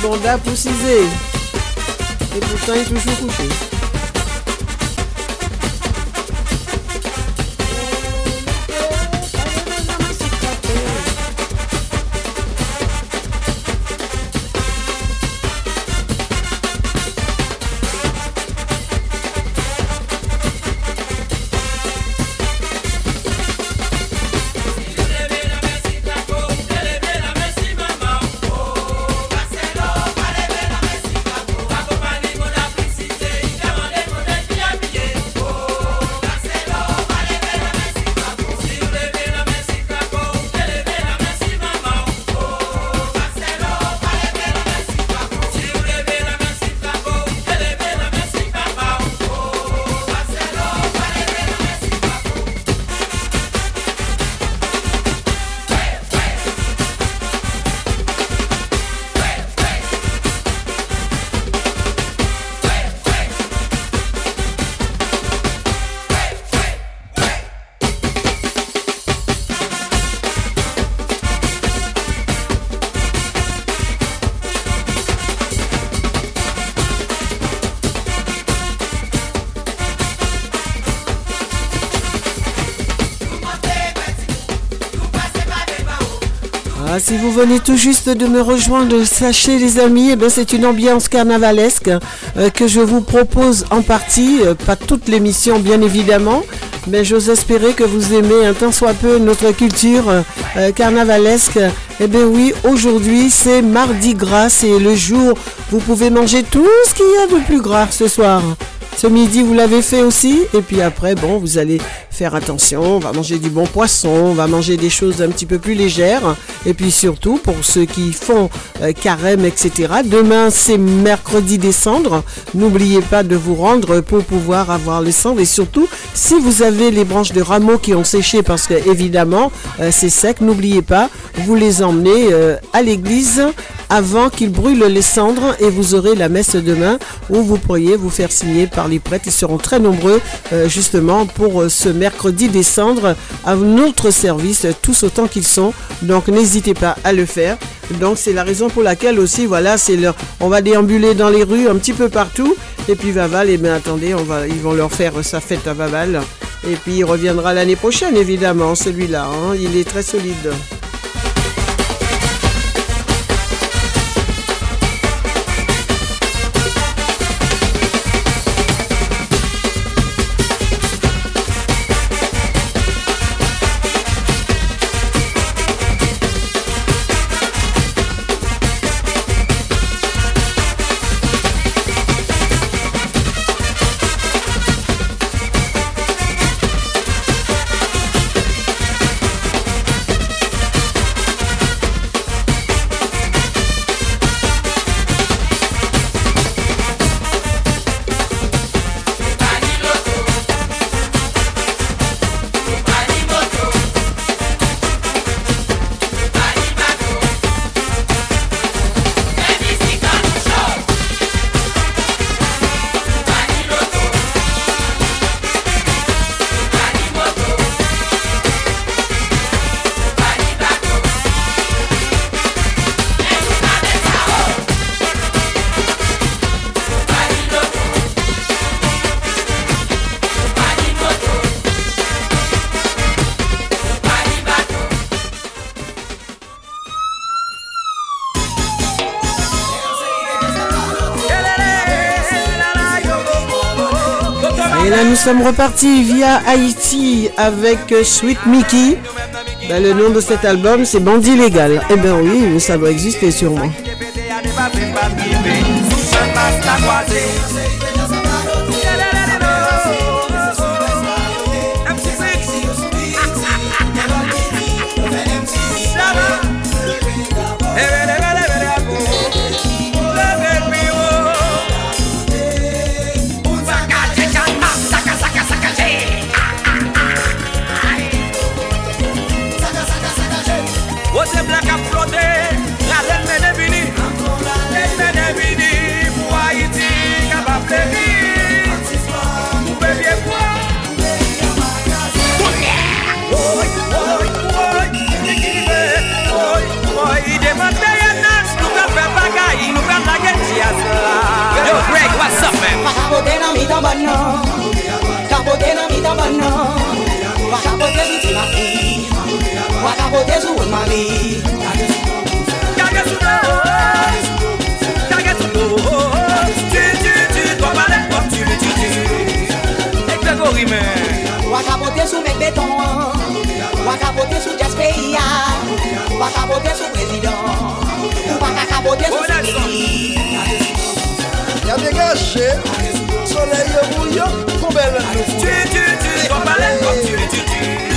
Bonda, poussisé. Et pourtant, il est toujours si vous venez tout juste de me rejoindre, sachez les amis, eh c'est une ambiance carnavalesque euh, que je vous propose en partie, euh, pas toute l'émission bien évidemment, mais j'ose espérer que vous aimez un tant soit peu notre culture euh, carnavalesque. Eh bien oui, aujourd'hui c'est mardi gras, c'est le jour où vous pouvez manger tout ce qu'il y a de plus gras ce soir. Ce midi, vous l'avez fait aussi. Et puis après, bon, vous allez faire attention. On va manger du bon poisson. On va manger des choses un petit peu plus légères. Et puis surtout, pour ceux qui font euh, carême, etc. Demain, c'est mercredi décembre. N'oubliez pas de vous rendre pour pouvoir avoir le sang. Et surtout, si vous avez les branches de rameaux qui ont séché, parce que évidemment, euh, c'est sec, n'oubliez pas, vous les emmenez euh, à l'église avant qu'ils brûlent les cendres et vous aurez la messe demain où vous pourriez vous faire signer par les prêtres. Ils seront très nombreux euh, justement pour ce mercredi des cendres à notre service, tous autant qu'ils sont. Donc n'hésitez pas à le faire. Donc c'est la raison pour laquelle aussi, voilà, c'est leur, on va déambuler dans les rues un petit peu partout. Et puis Vaval, et bien attendez, on va, ils vont leur faire sa fête à Vaval. Et puis il reviendra l'année prochaine, évidemment, celui-là. hein. il est très solide. Sommes repartis via Haïti avec Sweet Mickey. Ben, le nom de cet album, c'est Bandit Légal. Eh bien oui, ça doit exister sûrement.
Wakapote sou mek beton Wakapote sou jas peyi ya Wakapote sou prezident Wakapote sou sikli
Ya degache Soleil
yo bouyo Koubel. Ti ti ti Koubel Koubel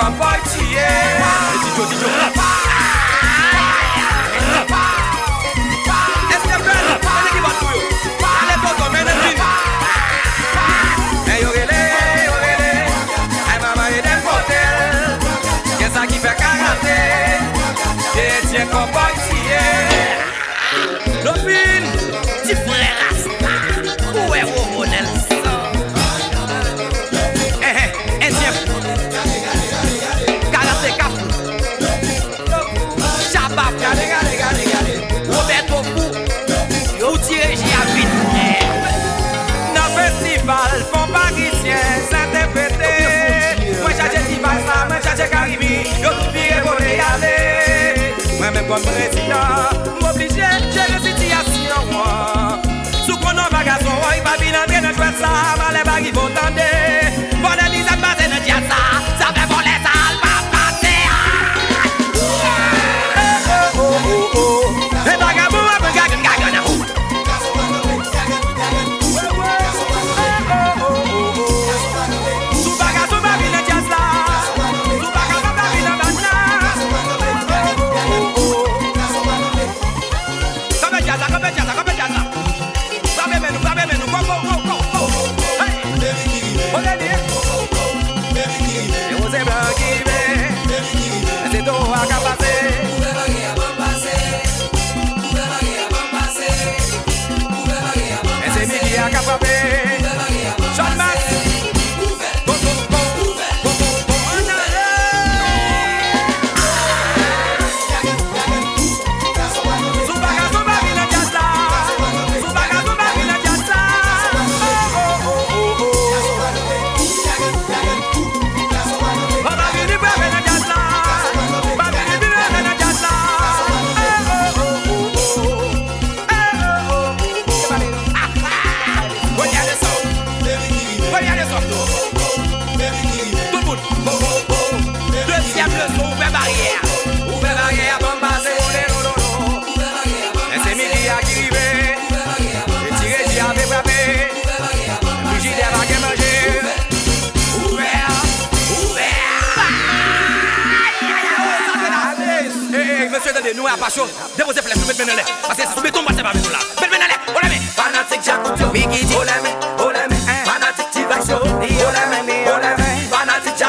Grand Party, yeah. Wow. comme président, m'obliger passion Depose flex ou bet menele Pase si sou beton basè pa beton la Bet menele, olè me Fanatik jakout yo Bigi di olè me, olè me Fanatik ti vax yo olè me, olè
me Fanatik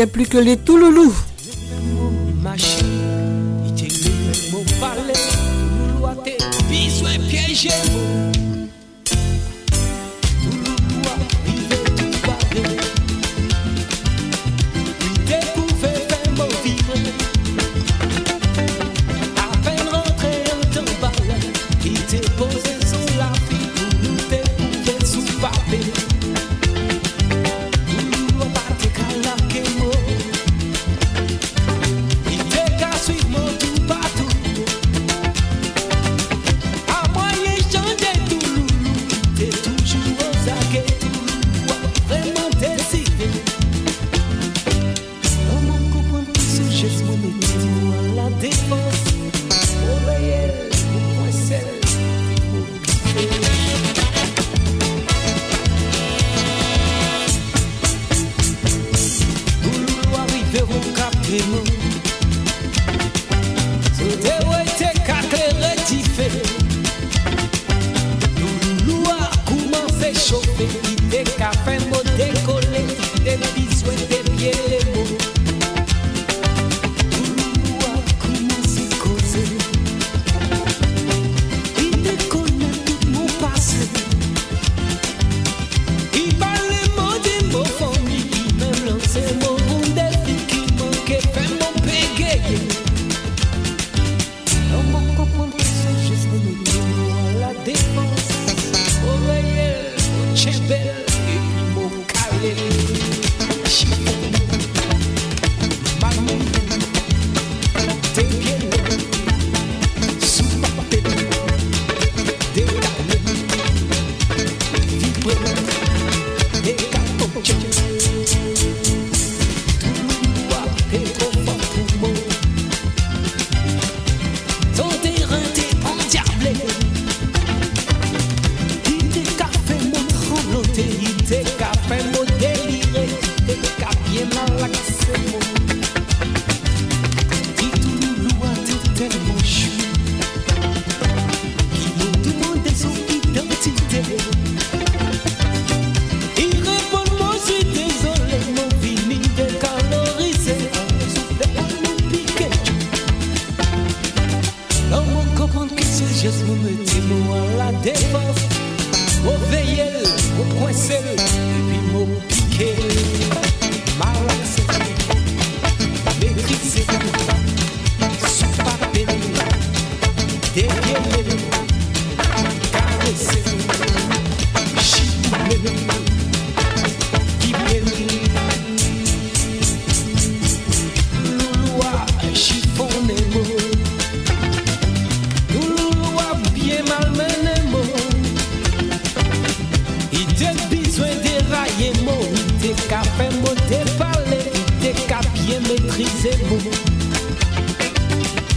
manquait plus que les
Il te qu'à faire mot parler Il te qu'à bien maîtriser mot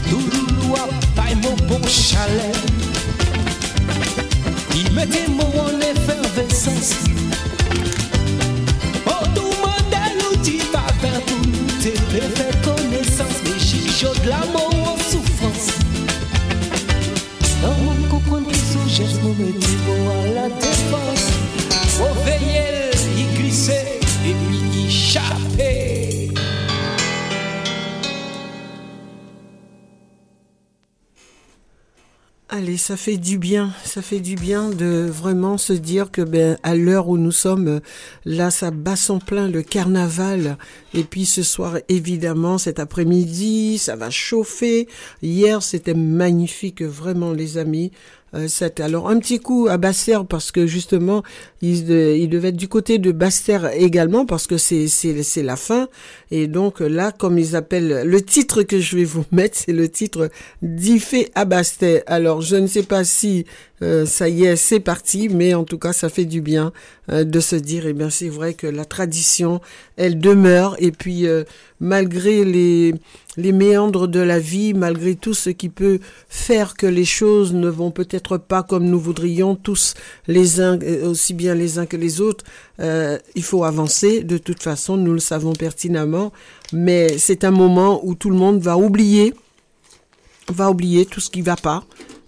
Louloua paille mon bon chalet. Il mettait mot en effervescence. Oh, tout modèle ou tu vas faire tout T'es fait connaissance. Mais chichot de l'amour en souffrance. Non, on comprend que son geste Mon métier à
Allez, ça fait du bien, ça fait du bien de vraiment se dire que ben à l'heure où nous sommes, là ça bat son plein le carnaval et puis ce soir évidemment cet après-midi ça va chauffer. Hier c'était magnifique vraiment les amis. Euh, alors un petit coup à Bastère parce que justement il, il devait être du côté de Bastère également parce que c'est c'est la fin et donc là comme ils appellent le titre que je vais vous mettre c'est le titre d'Ifé à Bastère. Alors je ne sais pas si euh, ça y est c'est parti mais en tout cas ça fait du bien euh, de se dire et bien c'est vrai que la tradition elle demeure et puis euh, malgré les les méandres de la vie, malgré tout ce qui peut faire que les choses ne vont peut-être pas comme nous voudrions tous les uns, euh, aussi bien les uns que les autres, euh, il faut avancer. De toute façon, nous le savons pertinemment, mais c'est un moment où tout le monde va oublier, va oublier tout ce qui va pas.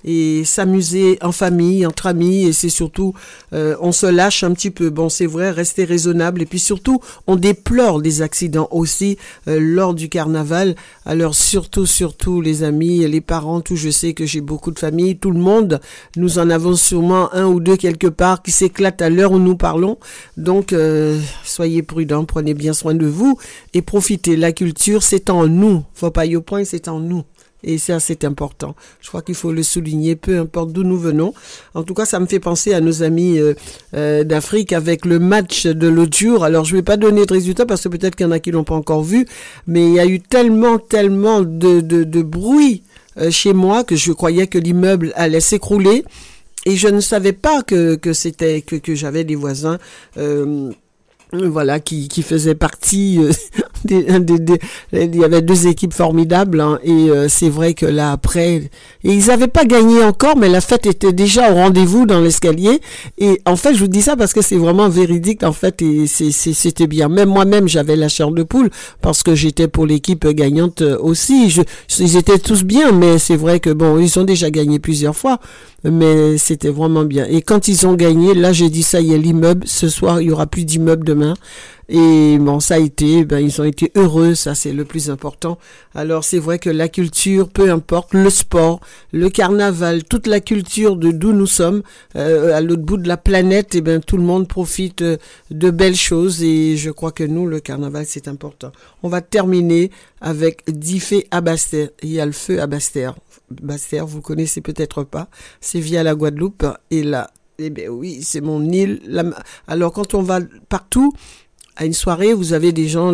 Et s'amuser en famille, entre amis, et c'est surtout, euh, on se lâche un petit peu. Bon, c'est vrai, rester raisonnable, et puis surtout, on déplore des accidents aussi euh, lors du carnaval. Alors surtout, surtout, les amis, les parents, tout, je sais que j'ai beaucoup de familles, tout le monde, nous en avons sûrement un ou deux quelque part qui s'éclatent à l'heure où nous parlons. Donc, euh, soyez prudents, prenez bien soin de vous et profitez. La culture, c'est en nous. Faut pas y au point, c'est en nous. Et ça, c'est important. Je crois qu'il faut le souligner, peu importe d'où nous venons. En tout cas, ça me fait penser à nos amis euh, euh, d'Afrique avec le match de l'autre jour. Alors, je vais pas donner de résultats parce que peut-être qu'il y en a qui l'ont pas encore vu, mais il y a eu tellement, tellement de, de, bruit euh, chez moi que je croyais que l'immeuble allait s'écrouler. Et je ne savais pas que, que c'était que, que j'avais des voisins voilà qui, qui faisaient partie il y avait deux équipes formidables hein, et euh, c'est vrai que là après ils n'avaient pas gagné encore mais la fête était déjà au rendez-vous dans l'escalier. Et en fait je vous dis ça parce que c'est vraiment véridique en fait et c'était bien. Même moi-même j'avais la chair de poule parce que j'étais pour l'équipe gagnante euh, aussi. Ils étaient tous bien mais c'est vrai que bon ils ont déjà gagné plusieurs fois mais c'était vraiment bien. Et quand ils ont gagné, là j'ai dit ça y est l'immeuble, ce soir il y aura plus d'immeuble demain. Et bon ça a été, ben ils ont été heureux, ça c'est le plus important. Alors c'est vrai que la culture, peu importe, le sport, le carnaval, toute la culture de d'où nous sommes, euh, à l'autre bout de la planète, et ben tout le monde profite euh, de belles choses et je crois que nous le carnaval c'est important. On va terminer avec Diffé à Bastère. Il y a le feu à Bastère. Bastère, vous connaissez peut-être pas. C'est via la Guadeloupe. Et là, eh bien oui, c'est mon île. Alors quand on va partout, à une soirée, vous avez des gens,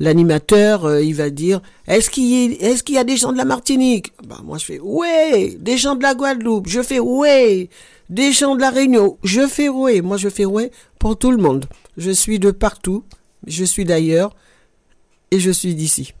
l'animateur, euh, il va dire, est-ce qu'il y, qu'il y a des gens de la Martinique? Bah moi je fais, ouais, des gens de la Guadeloupe, je fais, ouais, des gens de la Réunion, je fais, ouais, moi je fais, ouais, pour tout le monde. Je suis de partout, je suis d'ailleurs, et je suis d'ici.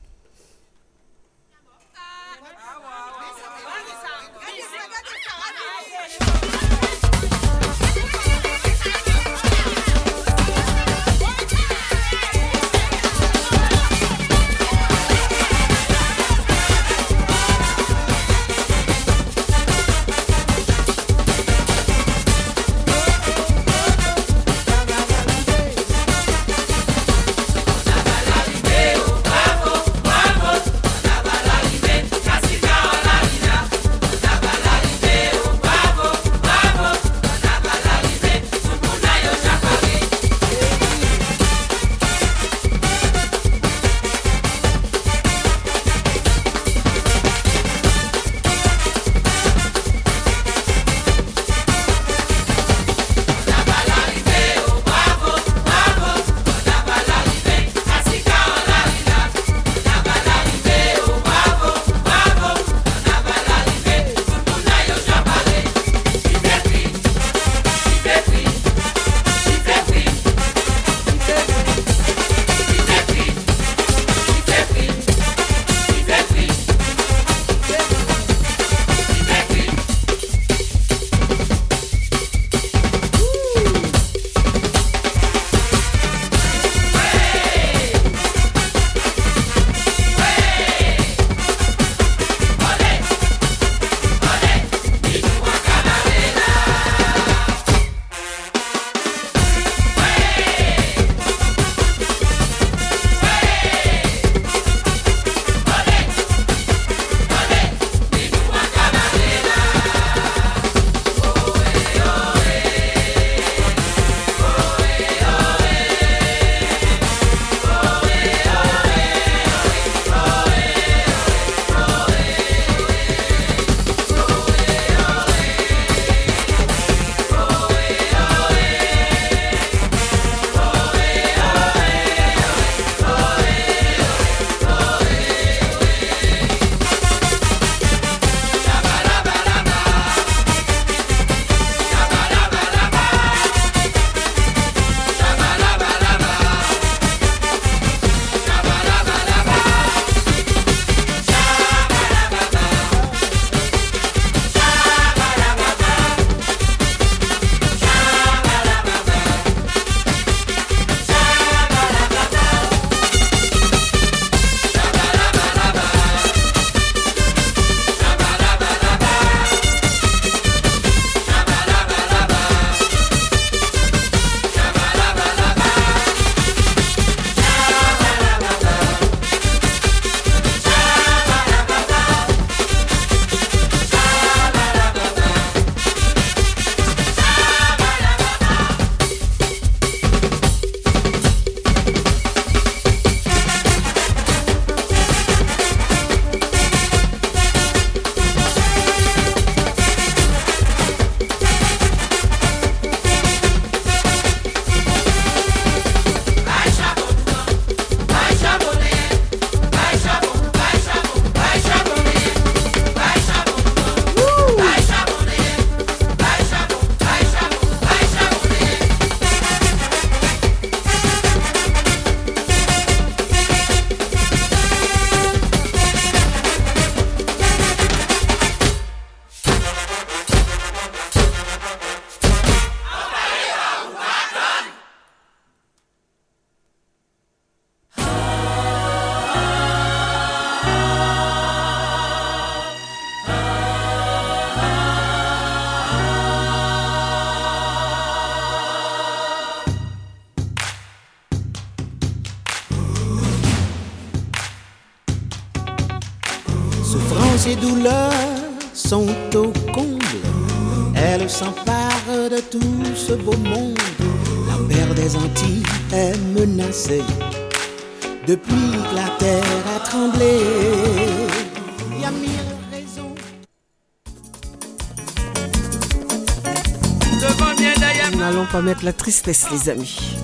espèce, les amis.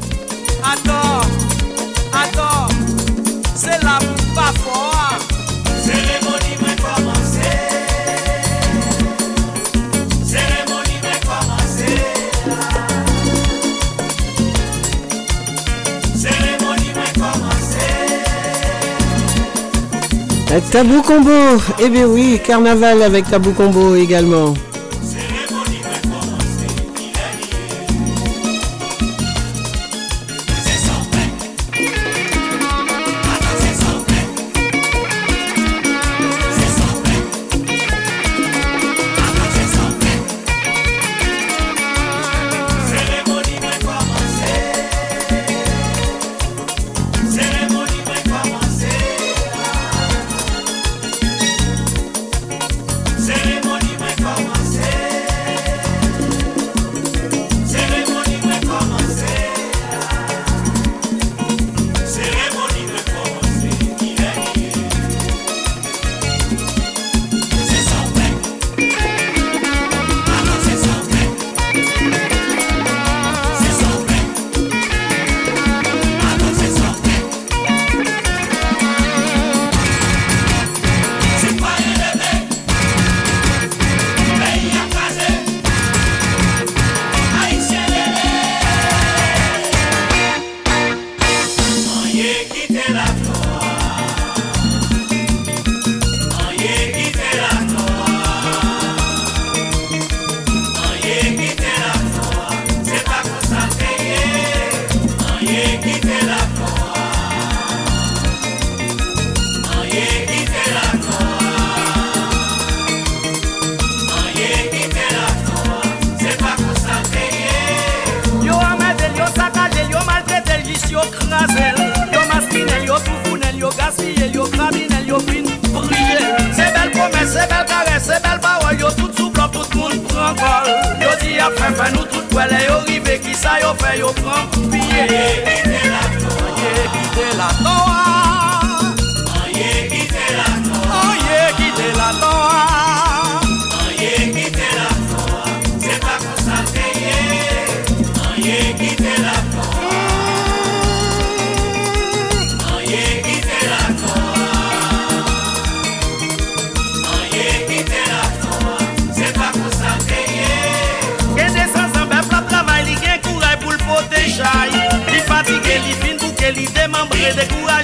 Attends, attends, c'est la parfois. Cérémonie, mais commencer. Cérémonie, mais commencer. Cérémonie, mais commencer.
Tabou Combo, eh bien oui, carnaval avec Tabou Combo également.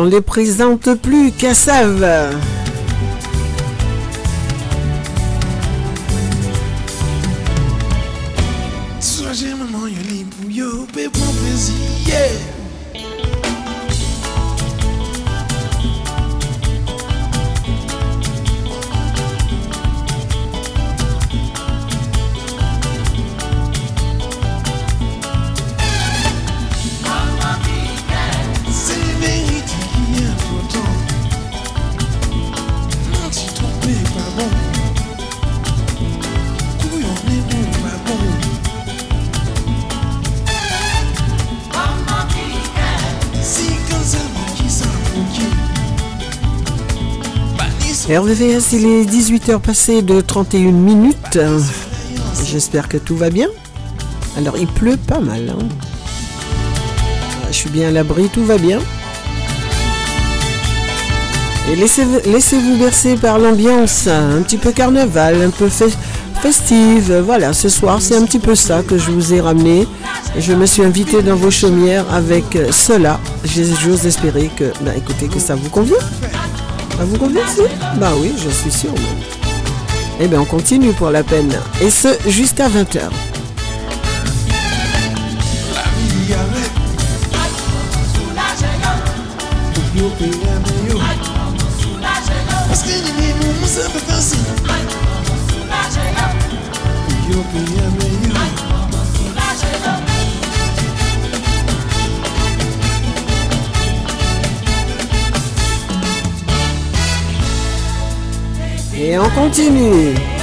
On les présente plus, Cassav. RVVS, il est 18h passé de 31 minutes. J'espère que tout va bien. Alors, il pleut pas mal. hein. Je suis bien à l'abri, tout va bien. Et laissez- laissez-vous bercer par l'ambiance, un petit peu carnaval, un peu fe- festive. Voilà, ce soir, c'est un petit peu ça que je vous ai ramené. Je me suis invité dans vos chaumières avec euh, cela. J'ose espérer que, bah, écoutez, que ça vous convient. Ça vous convient, si Bah oui, je suis sûr. même. Eh bien, on continue pour la peine. Et ce, jusqu'à 20h.
Parce que
Et on continue.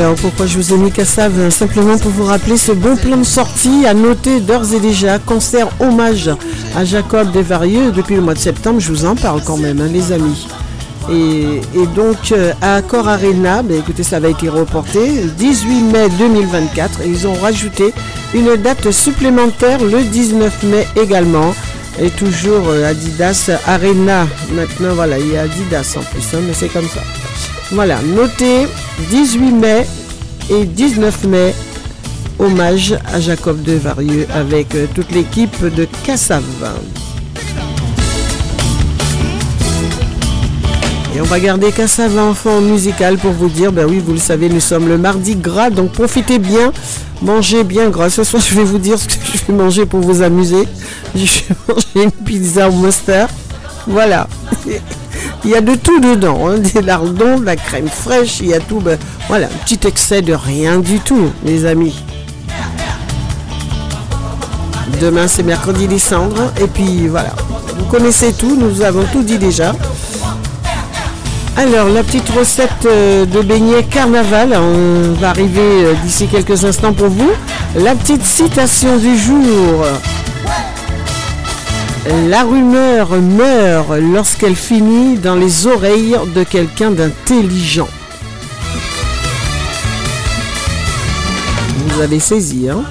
Alors pourquoi je vous ai mis Cassave Simplement pour vous rappeler ce bon plan de sortie à noter d'ores et déjà. Concert hommage à Jacob Desvarieux depuis le mois de septembre. Je vous en parle quand même, hein, les amis. Et, donc euh, à Accor Arena, ben, écoutez, ça va été reporté 18 mai 2024. Et ils ont rajouté une date supplémentaire le 19 mai également. Et toujours euh, Adidas Arena. Maintenant, voilà, il y a Adidas en plus, hein, mais c'est comme ça. Voilà, notez 18 mai et 19 mai, hommage à Jacob Devarieux avec euh, toute l'équipe de Cassav. Et on va garder Cassav enfant musical pour vous dire, ben oui, vous le savez, nous sommes le mardi gras, donc profitez bien, mangez bien gras. Ce soir, je vais vous dire ce que je vais manger pour vous amuser. Je vais manger une pizza au mustard. Voilà. Il y a de tout dedans, hein, des lardons, de la crème fraîche, il y a tout. ben, voilà, un petit excès de rien du tout, les amis. Demain, c'est mercredi des cendres. Et puis voilà, vous connaissez tout, nous avons tout dit déjà. Alors, la petite recette euh, de beignet carnaval, on va arriver euh, d'ici quelques instants pour vous. La petite citation du jour. La rumeur meurt lorsqu'elle finit dans les oreilles de quelqu'un d'intelligent. Vous avez saisi, hein?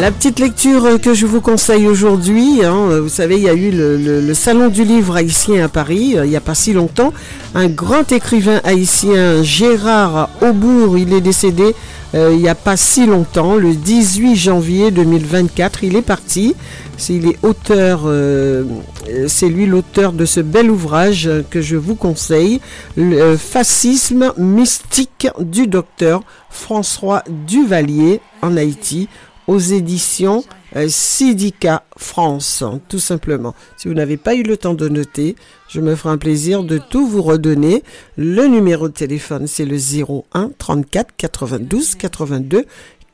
La
petite lecture que je vous conseille aujourd'hui, hein, vous savez, il y a eu le Salon du livre haïtien à Paris, euh, il n'y a pas si longtemps. Un grand écrivain haïtien, Gérard Aubourg, il est décédé euh, il n'y a pas si longtemps, le 18 janvier 2024. Il est parti. Euh, euh, c'est lui l'auteur de ce bel ouvrage que je vous conseille, le Fascisme mystique du docteur François Duvalier en Haïti aux éditions Sidica France, hein, tout simplement. Si vous n'avez pas eu le temps de noter, je me ferai un plaisir de tout vous redonner. Le numéro de téléphone, c'est le 01 34 92 82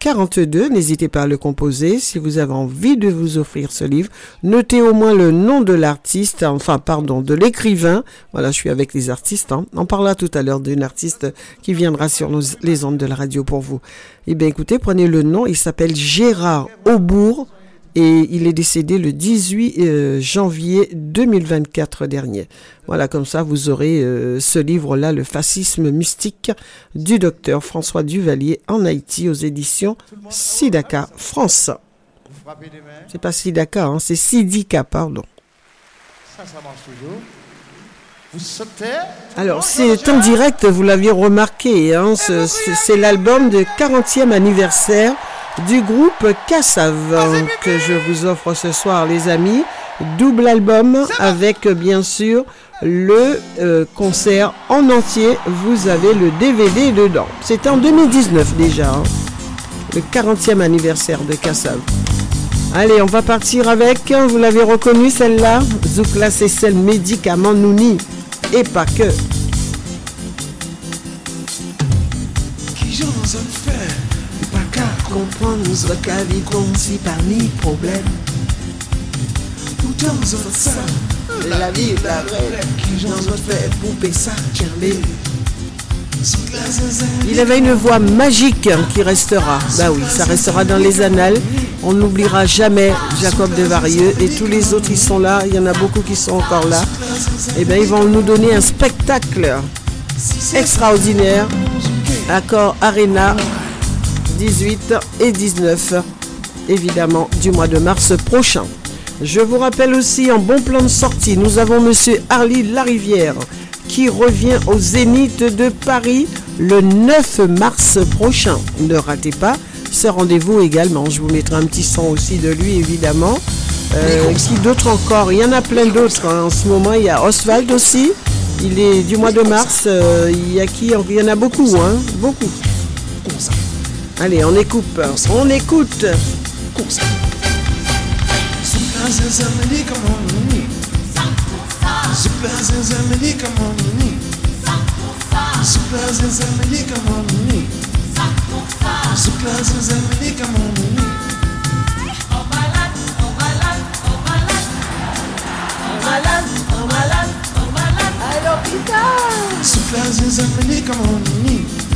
42. N'hésitez pas à le composer. Si vous avez envie de vous offrir ce livre, notez au moins le nom de l'artiste, enfin, pardon, de l'écrivain. Voilà, je suis avec les artistes. hein. On parlera tout à l'heure d'une artiste qui viendra sur les ondes de la radio pour vous. Eh bien, écoutez, prenez le nom. Il s'appelle Gérard Aubourg et il est décédé le 18 euh, janvier 2024 dernier. Voilà, comme ça, vous aurez euh, ce livre-là, Le fascisme mystique du docteur François Duvalier en Haïti aux éditions Sidaka France. C'est pas Sidaka, hein, c'est Sidika, pardon.
Ça, ça marche toujours. Vous sautez?
Alors, c'est en direct, vous l'aviez remarqué, hein, ce- c'est l'album de 40e anniversaire du groupe Cassav hein, que je vous offre ce soir, les amis. Double album avec, euh, bien sûr, le euh, concert en entier. Vous avez le DVD dedans. C'était en 2019 déjà, hein, le 40e anniversaire de Cassav. Allez, on va partir avec, hein, vous l'avez reconnu celle-là, Zoukla c'est celle médicament Nouni, et pas que.
Qui j'en fait
comprendre problème. La vie Il avait une voix magique qui restera. Bah oui, ça restera dans les annales. On n'oubliera jamais Jacob Desvarieux et tous les autres qui sont là. Il y en a beaucoup qui sont encore là. Et bien, ils vont nous donner un spectacle extraordinaire. Accord Arena 18 et 19, évidemment, du mois de mars prochain. Je vous rappelle aussi en bon plan de sortie, nous avons Monsieur Harley Larivière qui revient au Zénith de Paris le 9 mars prochain. Ne ratez pas ce rendez-vous également. Je vous mettrai un petit son aussi de lui, évidemment. Euh, qui d'autres encore Il y en a plein d'autres. hein. En ce moment, il y a Oswald aussi. Il est du mois de mars. Euh, il y a qui? Il y en a beaucoup, hein Beaucoup. Allez, on écoute, on écoute.
Course. Some classes I'm really come on.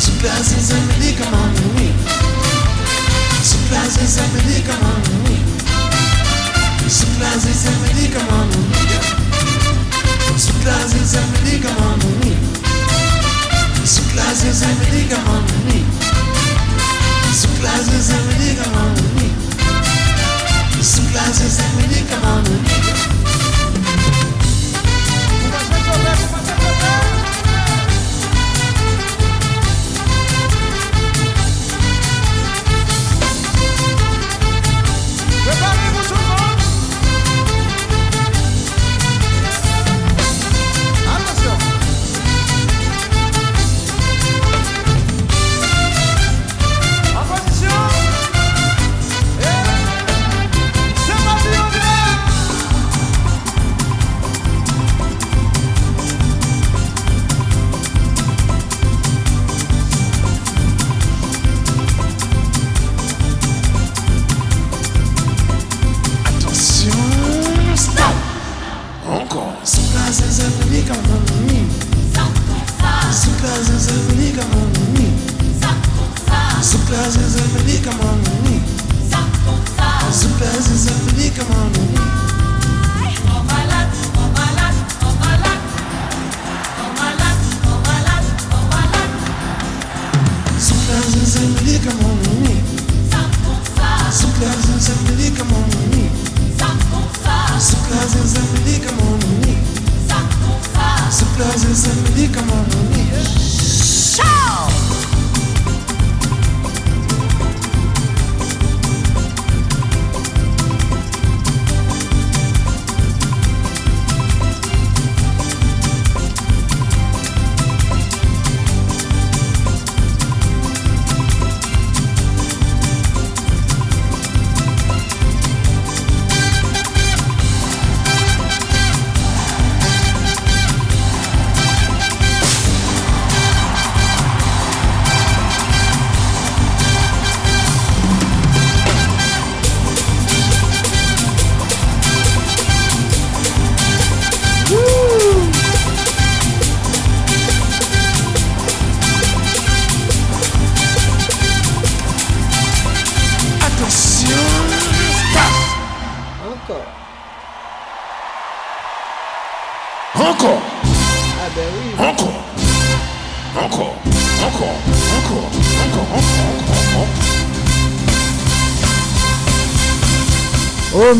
Surprises and they come on the way. Surprises and they come on the way. Surprises and they come on the way. Surprises and they come on the way. Surprises and they come on the way. Surprises and
they
come
on the way.
Surprises and they come on the way.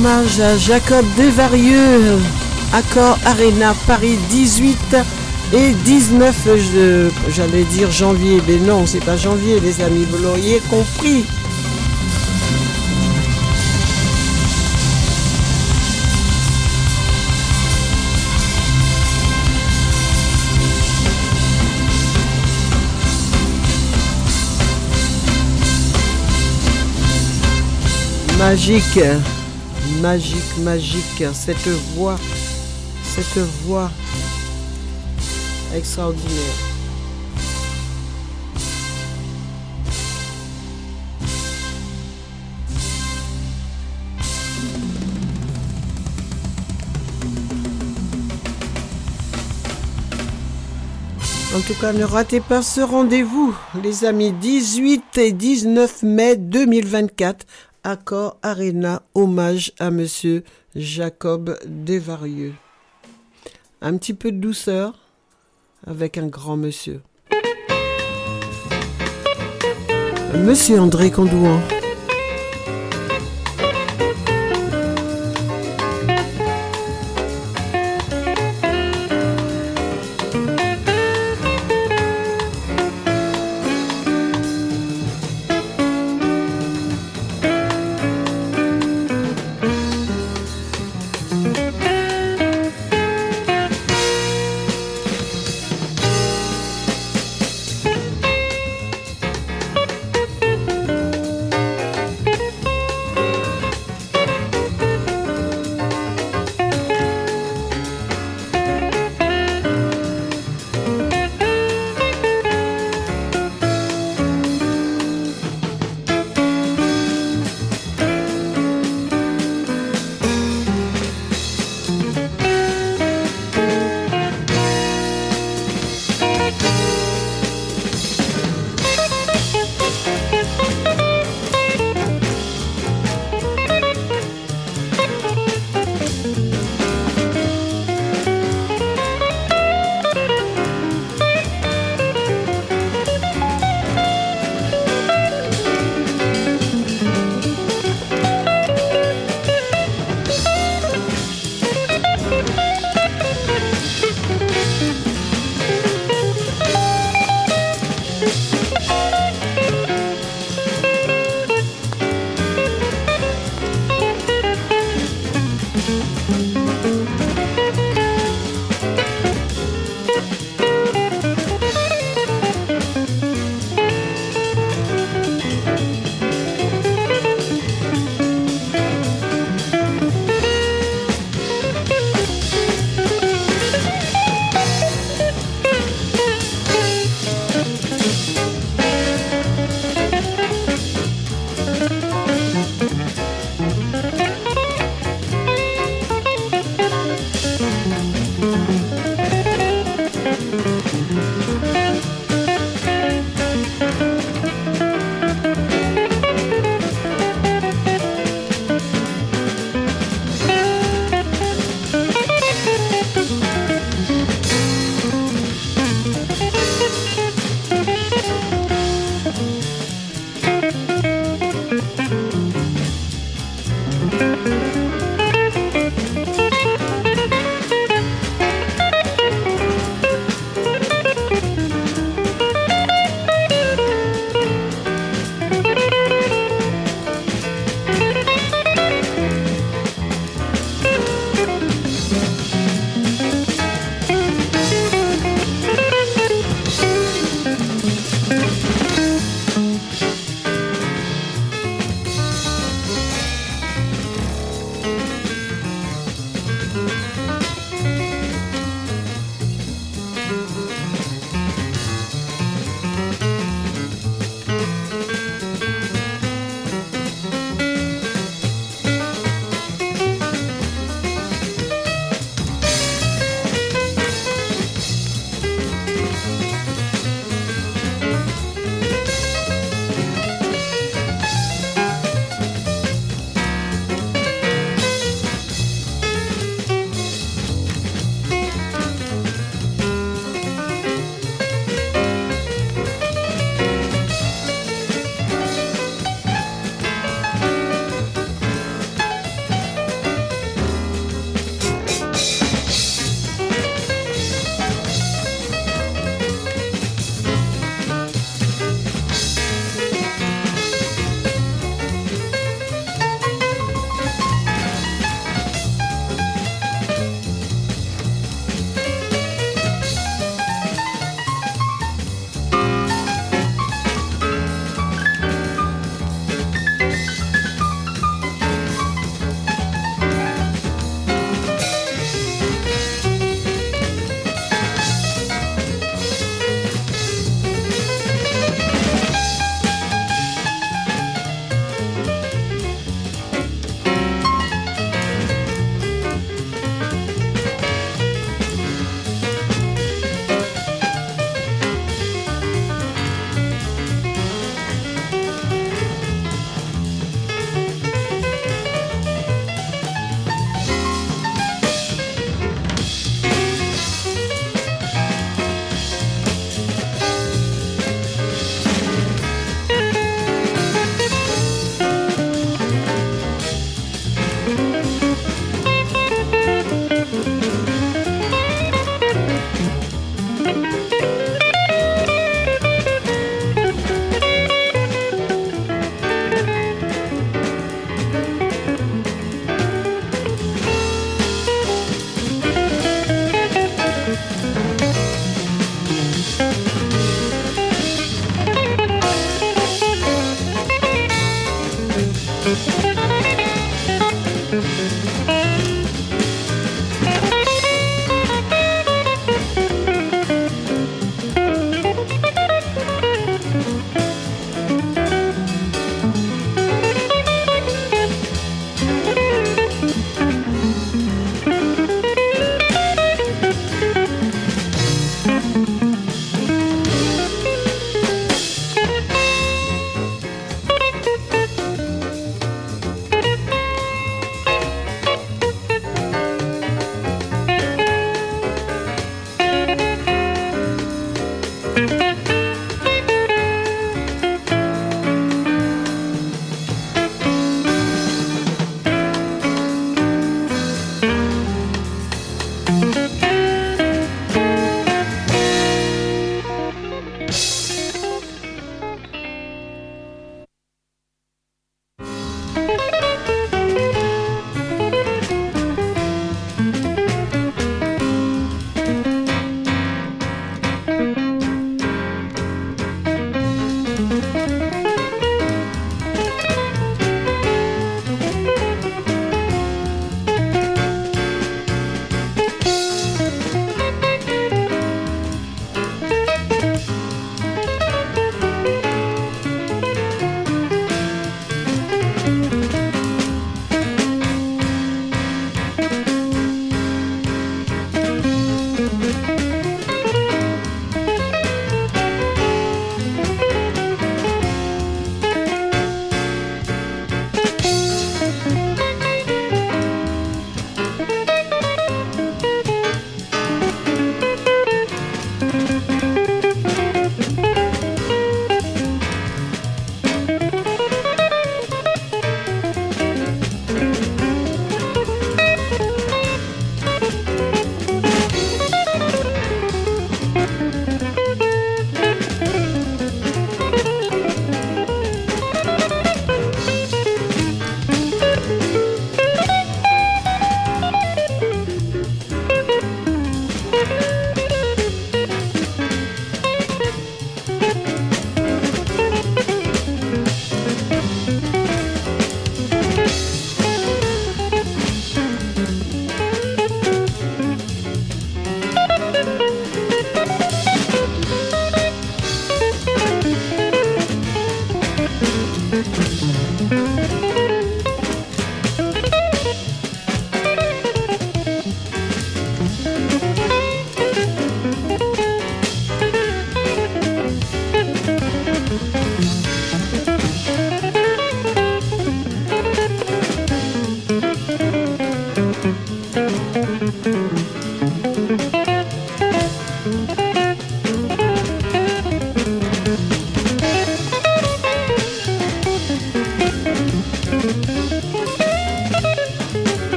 Hommage à Jacob Desvarieux, Accord Arena Paris 18 et 19, je- j'allais dire janvier, mais non, c'est pas janvier les amis, vous l'auriez compris. Magique, magique, magique, cette voix, cette voix extraordinaire. En tout cas, ne ratez pas ce rendez-vous, les amis, 18 et 19 mai 2024, Accord Arena, hommage à Monsieur Jacob Desvarieux. Un petit peu de douceur avec un grand monsieur. Monsieur André Condouan.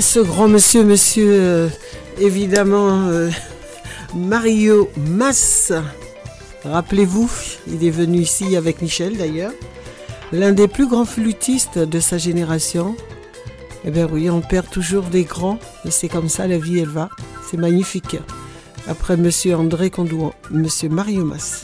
Ce grand monsieur, monsieur, euh, évidemment, euh, Mario Mas, rappelez-vous, il est venu ici avec Michel d'ailleurs, l'un des plus grands flûtistes de sa génération. Eh bien oui, on perd toujours des grands, et c'est comme ça, la vie, elle va. C'est magnifique. Après monsieur André Condouan, monsieur Mario Mas.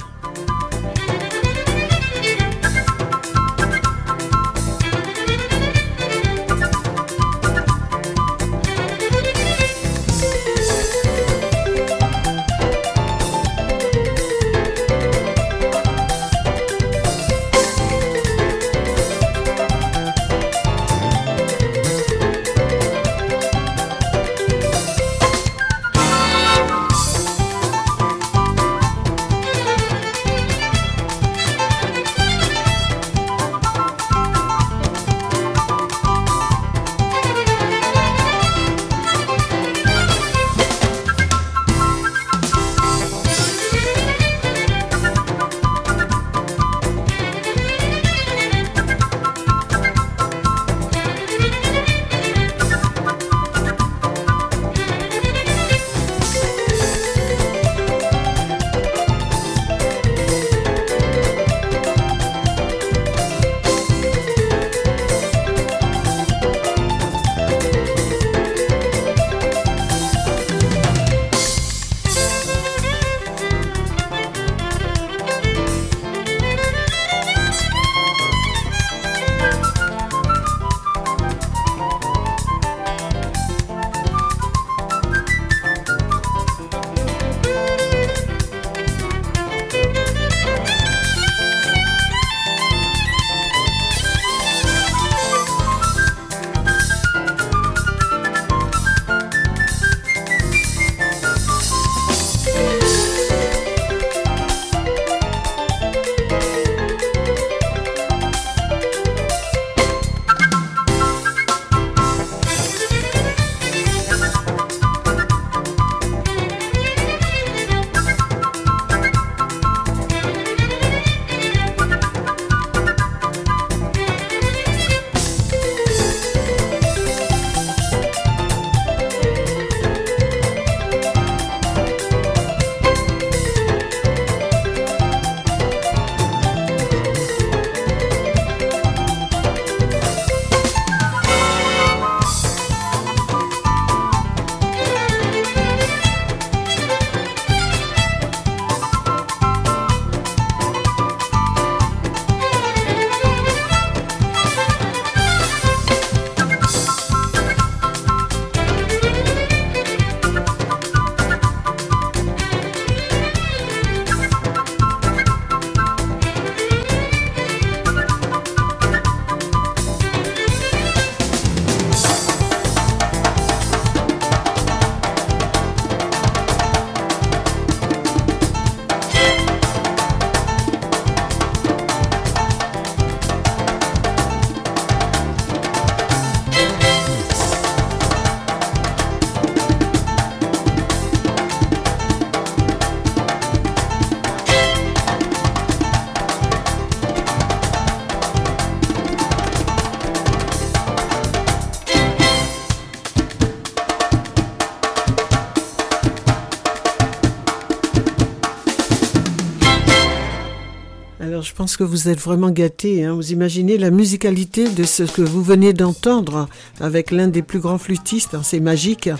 Pense que vous êtes vraiment gâtés. Hein. Vous imaginez la musicalité de ce que vous venez d'entendre avec l'un des plus grands flûtistes. Hein. C'est magique.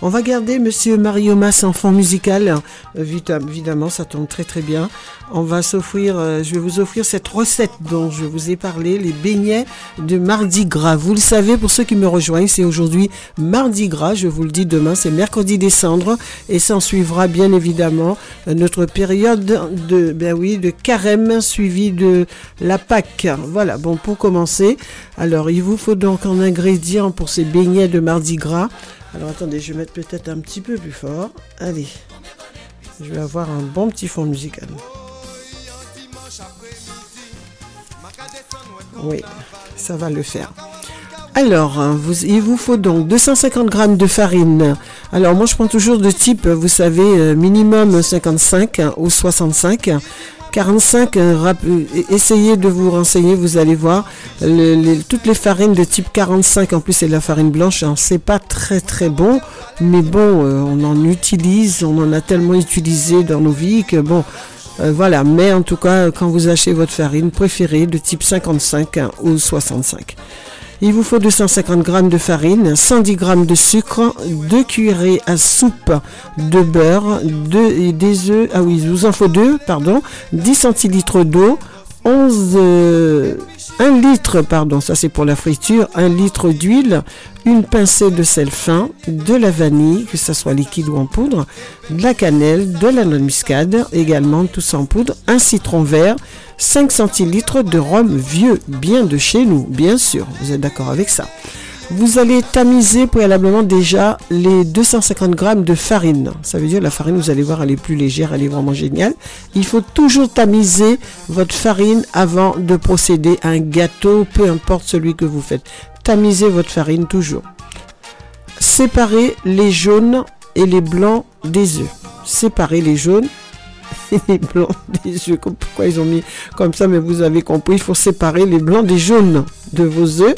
On va garder Monsieur Mario Mas en fond musical. Évidemment, ça tombe très très bien. On va s'offrir, euh, je vais vous offrir cette recette dont je vous ai parlé, les beignets de Mardi Gras. Vous le savez, pour ceux qui me rejoignent, c'est aujourd'hui Mardi Gras. Je vous le dis demain, c'est mercredi décembre et s'en suivra bien évidemment notre période de, ben oui, de carême suivi de la Pâque. Voilà. Bon, pour commencer, alors il vous faut donc un ingrédient pour ces beignets de Mardi Gras. Alors attendez, je vais mettre peut-être un petit peu plus fort. Allez, je vais avoir un bon petit fond musical. Oui, ça va le faire. Alors, hein, vous, il vous faut donc 250 g de farine. Alors, moi, je prends toujours de type, vous savez, euh, minimum 55 ou 65. 45, euh, rap- euh, essayez de vous renseigner, vous allez voir. Toutes les farines de type 45, en plus c'est de la farine blanche, hein, c'est pas très très bon. Mais bon, euh, on en utilise, on en a tellement utilisé dans nos vies que bon, euh, voilà. Mais en tout cas, quand vous achetez votre farine préférée de type 55 hein, ou 65. Il vous faut 250 g de farine, 110 g de sucre, 2 cuillerées à soupe de beurre, des œufs, ah oui, vous en faut 2, pardon, 10 centilitres d'eau, 11, euh, 1 litre, pardon, ça c'est pour la friture, 1 litre d'huile, une pincée de sel fin, de la vanille, que ça soit liquide ou en poudre, de la cannelle, de la noix de muscade, également tout ça en poudre, un citron vert, 5 centilitres de rhum vieux, bien de chez nous, bien sûr, vous êtes d'accord avec ça? Vous allez tamiser préalablement déjà les 250 grammes de farine. Ça veut dire la farine, vous allez voir, elle est plus légère, elle est vraiment géniale. Il faut toujours tamiser votre farine avant de procéder à un gâteau, peu importe celui que vous faites. Votre farine toujours. Séparez les jaunes et les blancs des œufs. Séparez les jaunes et les blancs des œufs. Pourquoi ils ont mis comme ça, mais vous avez compris, il faut séparer les blancs des jaunes de vos œufs.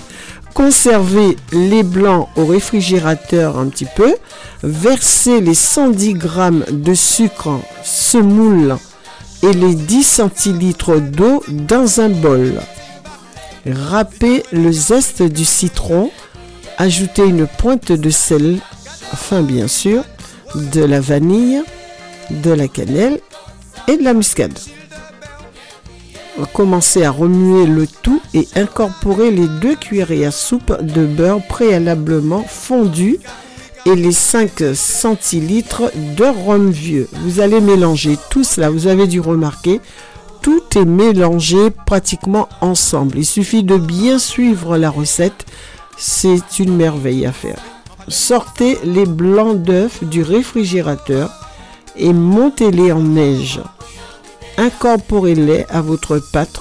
Conservez les blancs au réfrigérateur un petit peu. Versez les 110 grammes de sucre semoule et les 10 centilitres d'eau dans un bol. Râpez le zeste du citron. Ajoutez une pointe de sel, fin bien sûr, de la vanille, de la cannelle et de la muscade. Commencez à remuer le tout et incorporer les deux cuillerées à soupe de beurre préalablement fondu et les 5 centilitres de rhum vieux. Vous allez mélanger tout cela, vous avez dû remarquer, tout est mélangé pratiquement ensemble. Il suffit de bien suivre la recette, c'est une merveille à faire. Sortez les blancs d'œufs du réfrigérateur et montez-les en neige. Incorporez-les à votre pâte,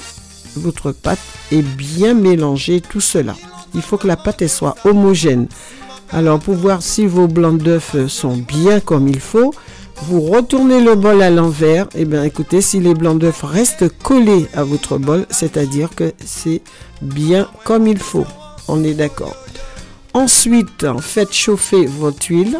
votre pâte et bien mélanger tout cela. Il faut que la pâte soit homogène. Alors pour voir si vos blancs d'œufs sont bien comme il faut, vous retournez le bol à l'envers. Et bien écoutez, si les blancs d'œufs restent collés à votre bol, c'est-à-dire que c'est bien comme il faut. On est d'accord. Ensuite, faites chauffer votre huile.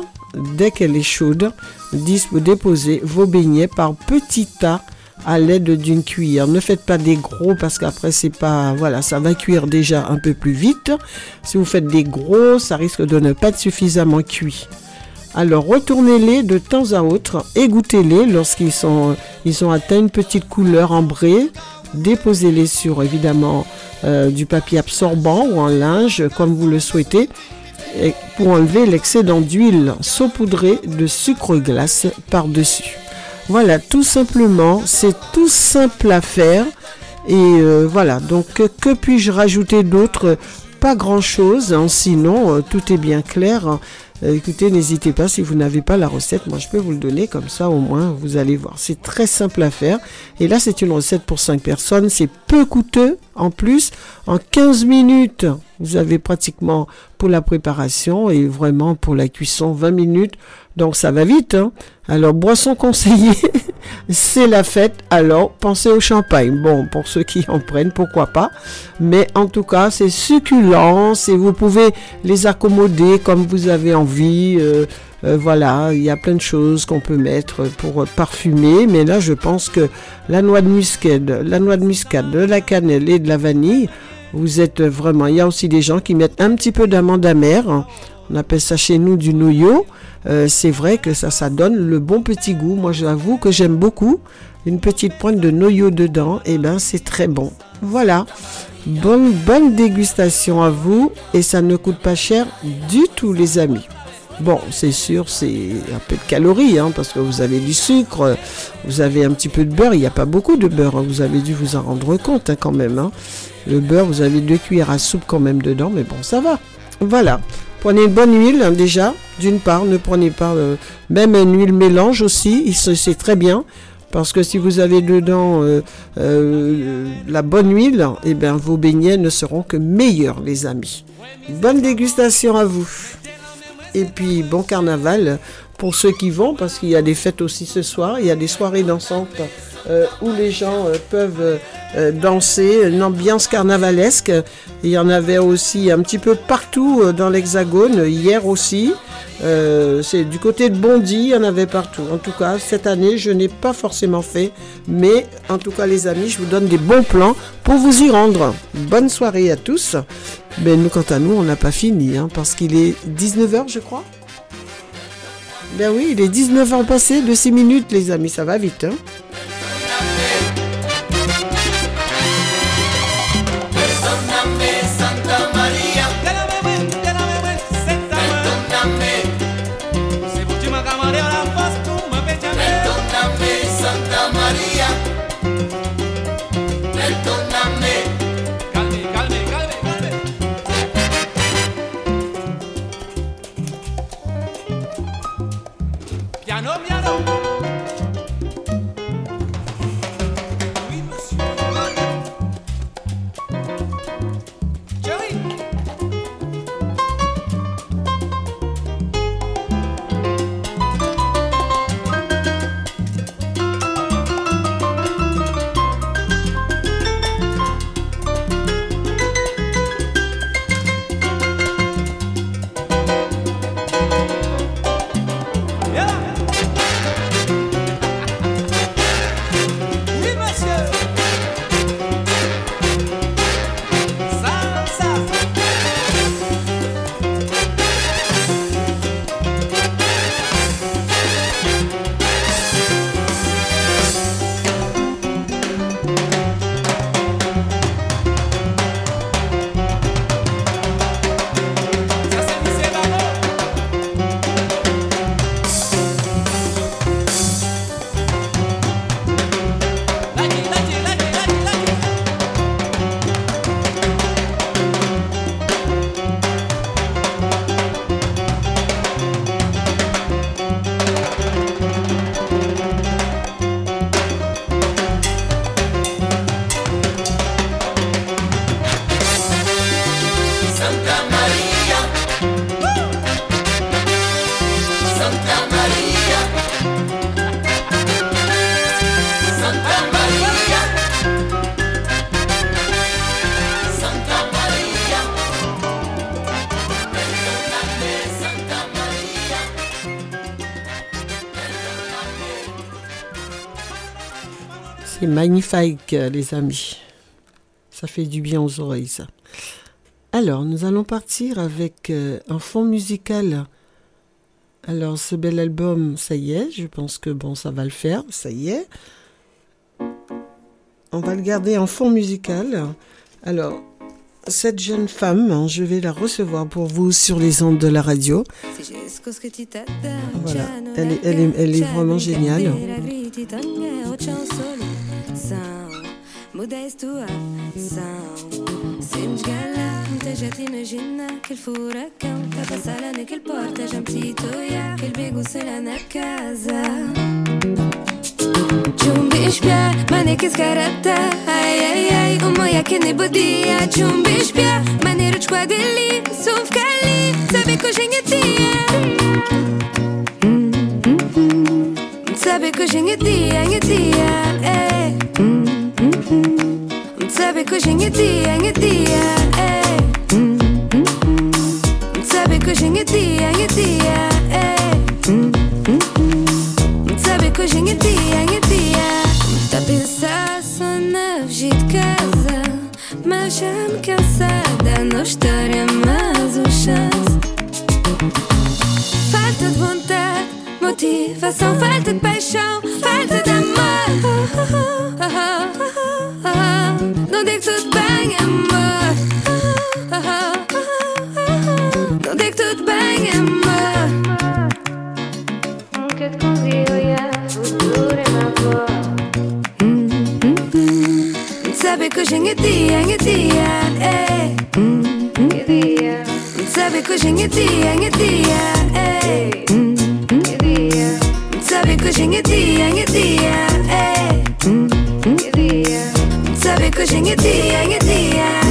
Dès qu'elle est chaude, déposez vos beignets par petits tas à l'aide d'une cuillère. Ne faites pas des gros parce qu'après c'est pas voilà, ça va cuire déjà un peu plus vite. Si vous faites des gros, ça risque de ne pas être suffisamment cuit. Alors retournez-les de temps à autre, égouttez-les lorsqu'ils sont ils ont atteint une petite couleur ambrée. Déposez-les sur évidemment euh, du papier absorbant ou en linge comme vous le souhaitez pour enlever l'excédent d'huile saupoudrée de sucre glace par-dessus. Voilà, tout simplement, c'est tout simple à faire. Et euh, voilà, donc que, que puis-je rajouter d'autre? Pas grand-chose, hein, sinon euh, tout est bien clair. Euh, écoutez, n'hésitez pas, si vous n'avez pas la recette, moi je peux vous le donner, comme ça au moins vous allez voir. C'est très simple à faire. Et là, c'est une recette pour 5 personnes, c'est peu coûteux. En plus, en 15 minutes, vous avez pratiquement pour la préparation et vraiment pour la cuisson 20 minutes. Donc ça va vite. Hein. Alors, boisson conseillée, c'est la fête. Alors, pensez au champagne. Bon, pour ceux qui en prennent, pourquoi pas. Mais en tout cas, c'est succulent et vous pouvez les accommoder comme vous avez envie. Euh, euh, voilà, il y a plein de choses qu'on peut mettre pour parfumer. Mais là, je pense que la noix de muscade, la noix de muscade, de la cannelle et de la vanille, vous êtes vraiment. Il y a aussi des gens qui mettent un petit peu d'amande amère. On appelle ça chez nous du noyau. Euh, c'est vrai que ça, ça donne le bon petit goût. Moi, j'avoue que j'aime beaucoup. Une petite pointe de noyau dedans, et ben c'est très bon. Voilà. Bonne, bonne dégustation à vous. Et ça ne coûte pas cher du tout, les amis. Bon, c'est sûr, c'est un peu de calories, hein, parce que vous avez du sucre, vous avez un petit peu de beurre. Il n'y a pas beaucoup de beurre, hein, vous avez dû vous en rendre compte hein, quand même. Le beurre, vous avez deux cuillères à soupe quand même dedans, mais bon, ça va. Voilà. Prenez une bonne huile déjà. D'une part, ne prenez pas euh, même une huile mélange aussi. C'est très bien. Parce que si vous avez dedans euh, euh, la bonne huile, eh bien, vos beignets ne seront que meilleurs, les amis. Bonne dégustation à vous. Et puis, bon carnaval pour ceux qui vont, parce qu'il y a des fêtes aussi ce soir. Il y a des soirées dansantes euh, où les gens euh, peuvent euh, danser, une ambiance carnavalesque. Il y en avait aussi un petit peu partout dans l'Hexagone, hier aussi. C'est du côté de Bondy, il y en avait partout. En tout cas, cette année, je n'ai pas forcément fait, mais en tout cas, les amis, je vous donne des bons plans pour vous y rendre. Bonne soirée à tous. Mais nous, quant à nous, on n'a pas fini, hein, parce qu'il est 19h, je crois. Ben oui, il est 19h passé de 6 minutes, les amis, ça va vite. Hein. Magnifique, les amis. Ça fait du bien aux oreilles, ça. Alors, nous allons partir avec euh, un fond musical. Alors, ce bel album, ça y est, je pense que bon, ça va le faire, ça y est. On va le garder en fond musical. Alors, cette jeune femme, hein, je vais la recevoir pour vous sur les ondes de la radio. Voilà, elle est, elle est, elle est vraiment géniale.
ei, ei, ei, o moja que nem podia De um bispia, maneiro de quadrilha Sou fcali, sabe cozinha tia Sabe cozinha tia, minha tia Sabe cozinha tia, já me cansada história, mas o chance Falta de vontade, motivação, falta de paixão, falta de amor. Não digo tudo bem, pushing it the end, it the eh. Sabe cushing it the end, it the eh. Sabe cushing it the end, it the eh. Sabe cushing it the end, it.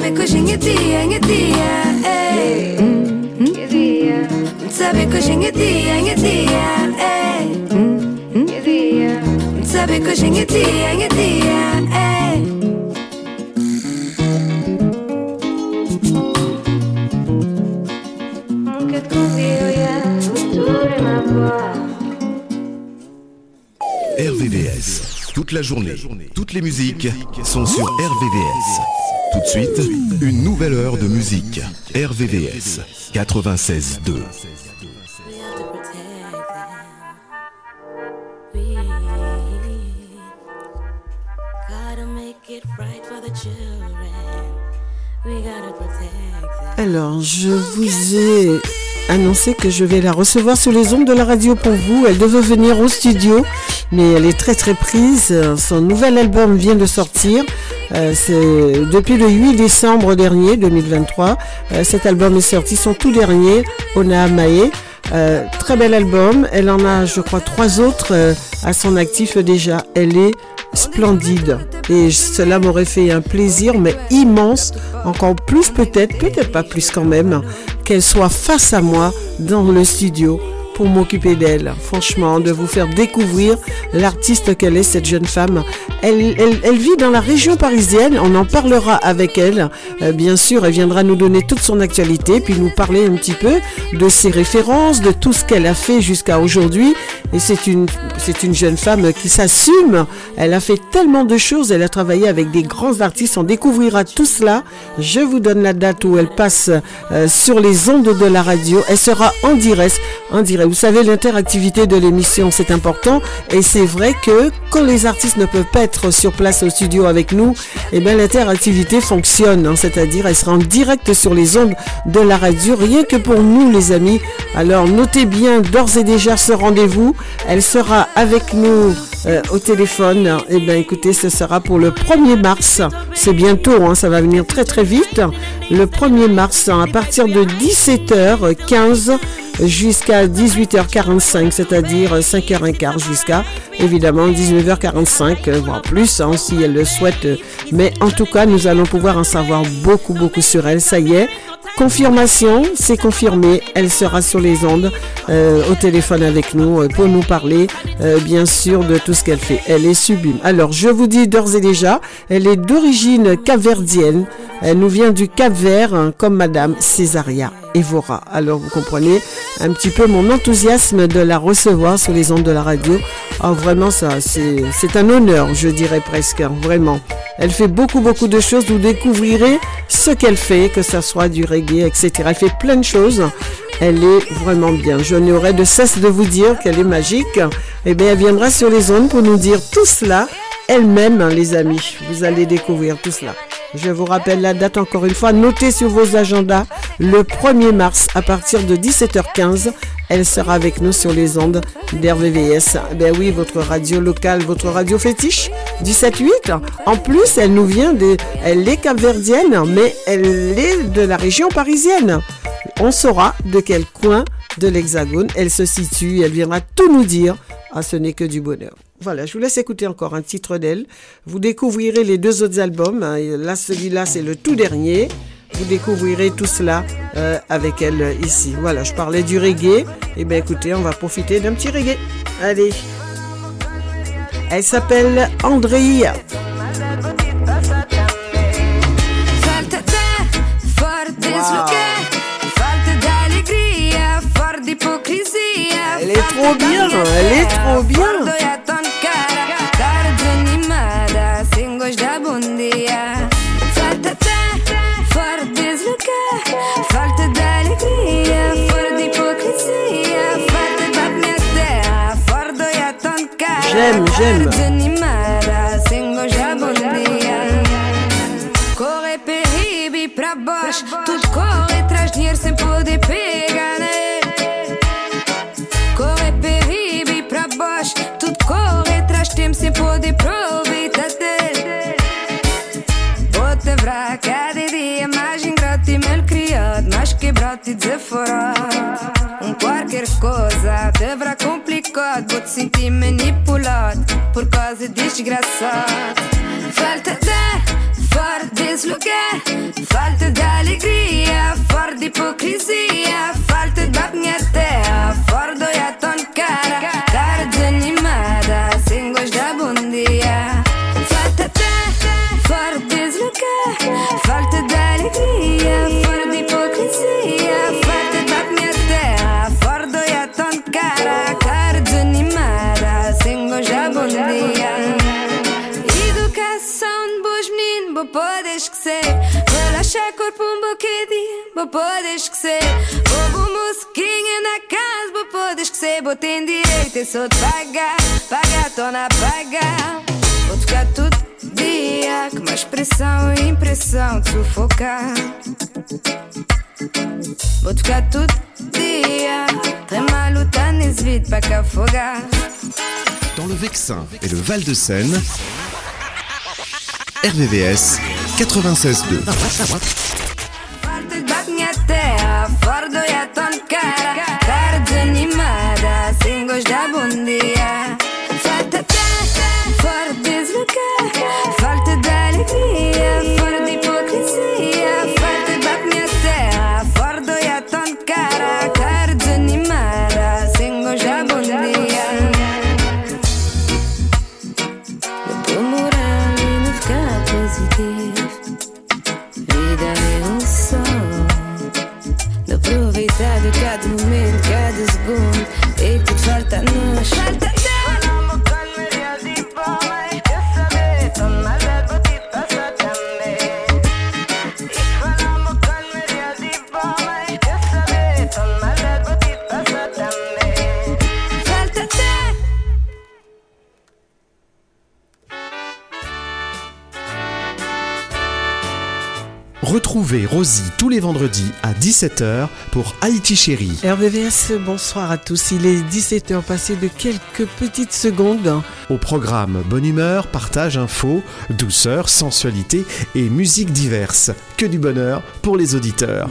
Sabe coxinha dia, dia, dia, ei. Hum, dia. Sabe coxinha dia, dia, dia, ei. Hum, dia. Sabe coxinha dia, dia, dia,
Toute la journée, toutes les musiques sont sur RVVS. Tout de suite, une nouvelle heure de musique. RVVS 96.2.
Gotta make it right for the children. We gotta protect them.
Alors, je vous ai annoncé que je vais la recevoir sur les ondes de la radio pour vous. Elle devait venir au studio, mais elle est très très prise. Son nouvel album vient de sortir. Euh, c'est depuis le 8 décembre dernier, 2023. Euh, cet album est sorti, son tout dernier, Ona Mae. Euh, très bel album. Elle en a, je crois, trois autres à son actif déjà. Elle est splendide. Et cela m'aurait fait un plaisir, mais immense, encore plus peut-être, peut-être pas plus quand même, qu'elle soit face à moi dans le studio pour m'occuper d'elle. Franchement, de vous faire découvrir l'artiste qu'elle est, cette jeune femme. Elle, elle, elle vit dans la région parisienne, on en parlera avec elle. Euh, bien sûr, elle viendra nous donner toute son actualité, puis nous parler un petit peu de ses références, de tout ce qu'elle a fait jusqu'à aujourd'hui. Et c'est une, c'est une jeune femme qui s'assume. Elle a fait tellement de choses, elle a travaillé avec des grands artistes. On découvrira tout cela. Je vous donne la date où elle passe euh, sur les ondes de la radio. Elle sera en direct. En direct. Vous savez, l'interactivité de l'émission, c'est important. Et c'est vrai que quand les artistes ne peuvent pas être sur place au studio avec nous, eh bien, l'interactivité fonctionne. hein. C'est-à-dire, elle sera en direct sur les ondes de la radio, rien que pour nous, les amis. Alors, notez bien d'ores et déjà ce rendez-vous. Elle sera avec nous euh, au téléphone. Eh bien, écoutez, ce sera pour le 1er mars. C'est bientôt, hein, ça va venir très très vite. Le 1er mars, hein, à partir de 17h15 jusqu'à 18h45, c'est-à-dire 5h15 jusqu'à évidemment 19h45, euh, voire plus hein, si elle le souhaite. Mais en tout cas, nous allons pouvoir en savoir beaucoup, beaucoup sur elle. Ça y est, confirmation, c'est confirmé. Elle sera sur les ondes euh, au téléphone avec nous euh, pour nous parler, euh, bien sûr, de tout ce qu'elle fait. Elle est sublime. Alors, je vous dis d'ores et déjà, elle est d'origine capverdienne. Elle nous vient du Cap-Vert, hein, comme Madame Césaria Evora. Alors, vous comprenez un petit peu mon enthousiasme de la recevoir sur les ondes de la radio. Ah, vraiment, ça, c'est un honneur, je dirais presque, hein, vraiment. Elle fait beaucoup, beaucoup de choses. Vous découvrirez ce qu'elle fait, que ça soit du etc. Elle fait plein de choses. Elle est vraiment bien. Je n'aurai de cesse de vous dire qu'elle est magique. Eh bien, elle viendra sur les ondes pour nous dire tout cela elle-même, hein, les amis. Vous allez découvrir tout cela. Je vous rappelle la date encore une fois. Notez sur vos agendas le 1er mars à partir de 17h15. Elle sera avec nous sur les ondes d'RVVS. Ben oui, votre radio locale, votre radio fétiche du 7-8. En plus, elle nous vient de... Elle est capverdienne, mais elle est de la région parisienne. On saura de quel coin de l'Hexagone elle se situe. Elle viendra tout nous dire. Ah, ce n'est que du bonheur. Voilà, je vous laisse écouter encore un titre d'elle. Vous découvrirez les deux autres albums. hein. Là, celui-là, c'est le tout dernier. Vous découvrirez tout cela euh, avec elle euh, ici. Voilà, je parlais du reggae. Eh bien, écoutez, on va profiter d'un petit reggae. Allez. Elle s'appelle Andrea. Elle est trop bien, elle est trop bien. J'aime, j'aime.
Corre peribe pra baixo, tudo corre traz dinheiro sem poder pegar? Corre peribe pra baixo, tudo corre traz tempo sem poder aproveitar dele. Outra vraca, cada dia mais ingrato e mal criado, mais quebrado e desaforado. Um qualquer coisa, verá complicado, vou te senti manipulado por causa desgraçado. Falta de fora desse lugar. Falta de alegria, esquecer. Relaxar corpo um bocadinho, vou poder esquecer. Vou musiquinha na casa, vou poder esquecer. Vou ter direito, eu sou de pagar, pagar, tô na pagar. Vou tocar todo dia, com mais pressão e impressão de sufocar. Vou tocar todo dia, tremar, lutar nesse vídeo pra que afogar.
Dans le Vexin et le Val-de-Seine, RVVS 96.2.
Falta de minha terra, fora do iaton cara Cara desanimada, sem gosto da bom
Retrouvez Rosie tous les vendredis à 17h pour Haïti Chérie.
RVVS, bonsoir à tous. Il est 17h passé de quelques petites secondes.
Au programme Bonne humeur, partage, info, douceur, sensualité et musique diverse. Que du bonheur pour les auditeurs.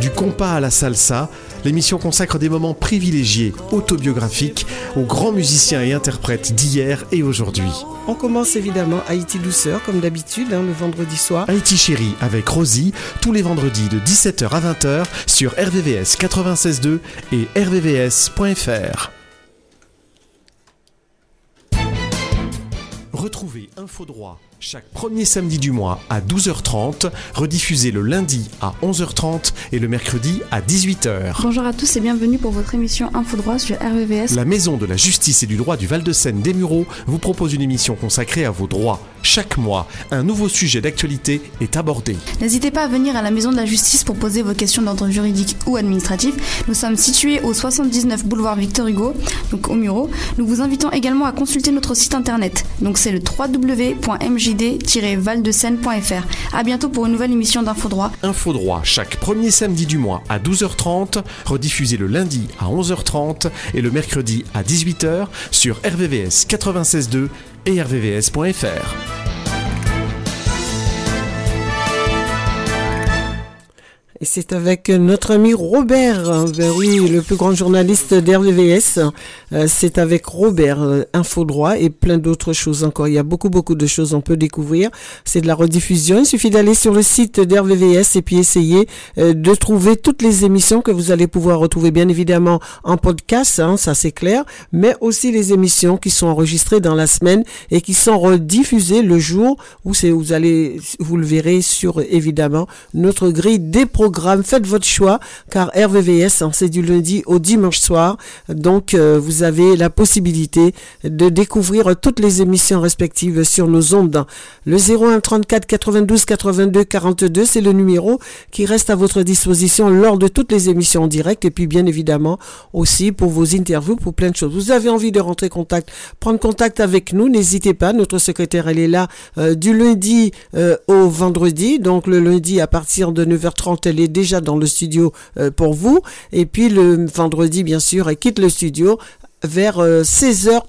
Du compas à la salsa, l'émission consacre des moments privilégiés, autobiographiques, aux grands musiciens et interprètes d'hier et aujourd'hui.
On commence évidemment Haïti Douceur, comme d'habitude, hein, le vendredi soir.
Haïti Chérie avec Rosie, tous les vendredis de 17h à 20h sur RVVS 96.2 et rvvs.fr. Retrouvez Info Droit chaque premier samedi du mois à 12h30, rediffusé le lundi à 11h30 et le mercredi à 18h.
Bonjour à tous et bienvenue pour votre émission Info Droit sur RVVS.
La Maison de la Justice et du Droit du Val-de-Seine des Mureaux vous propose une émission consacrée à vos droits. Chaque mois, un nouveau sujet d'actualité est abordé.
N'hésitez pas à venir à la Maison de la Justice pour poser vos questions d'ordre juridique ou administratif. Nous sommes situés au 79 boulevard Victor Hugo, donc au Muro. Nous vous invitons également à consulter notre site internet. Donc c'est le www.mjd-valdesseine.fr. À bientôt pour une nouvelle émission d'Info Droit.
Info Droit chaque premier samedi du mois à 12h30, rediffusé le lundi à 11h30 et le mercredi à 18h sur RVVS 96.2 et rvvs.fr.
Et c'est avec notre ami Robert, ben oui, le plus grand journaliste d'RVVS. Euh, c'est avec Robert, euh, Info Droit et plein d'autres choses encore. Il y a beaucoup, beaucoup de choses on peut découvrir. C'est de la rediffusion. Il suffit d'aller sur le site d'RVVS et puis essayer euh, de trouver toutes les émissions que vous allez pouvoir retrouver, bien évidemment, en podcast, hein, ça c'est clair, mais aussi les émissions qui sont enregistrées dans la semaine et qui sont rediffusées le jour où c'est, vous allez, vous le verrez sur, évidemment, notre grille des programmes. Faites votre choix, car RVVS, hein, c'est du lundi au dimanche soir. Donc, euh, vous avez la possibilité de découvrir toutes les émissions respectives sur nos ondes. Le 01 34 92 82 42, c'est le numéro qui reste à votre disposition lors de toutes les émissions en direct et puis bien évidemment aussi pour vos interviews, pour plein de choses. Vous avez envie de rentrer contact, prendre contact avec nous, n'hésitez pas. Notre secrétaire, elle est là euh, du lundi euh, au vendredi. Donc le lundi à partir de 9h30, elle est déjà dans le studio euh, pour vous. Et puis le vendredi, bien sûr, elle quitte le studio vers euh, 16h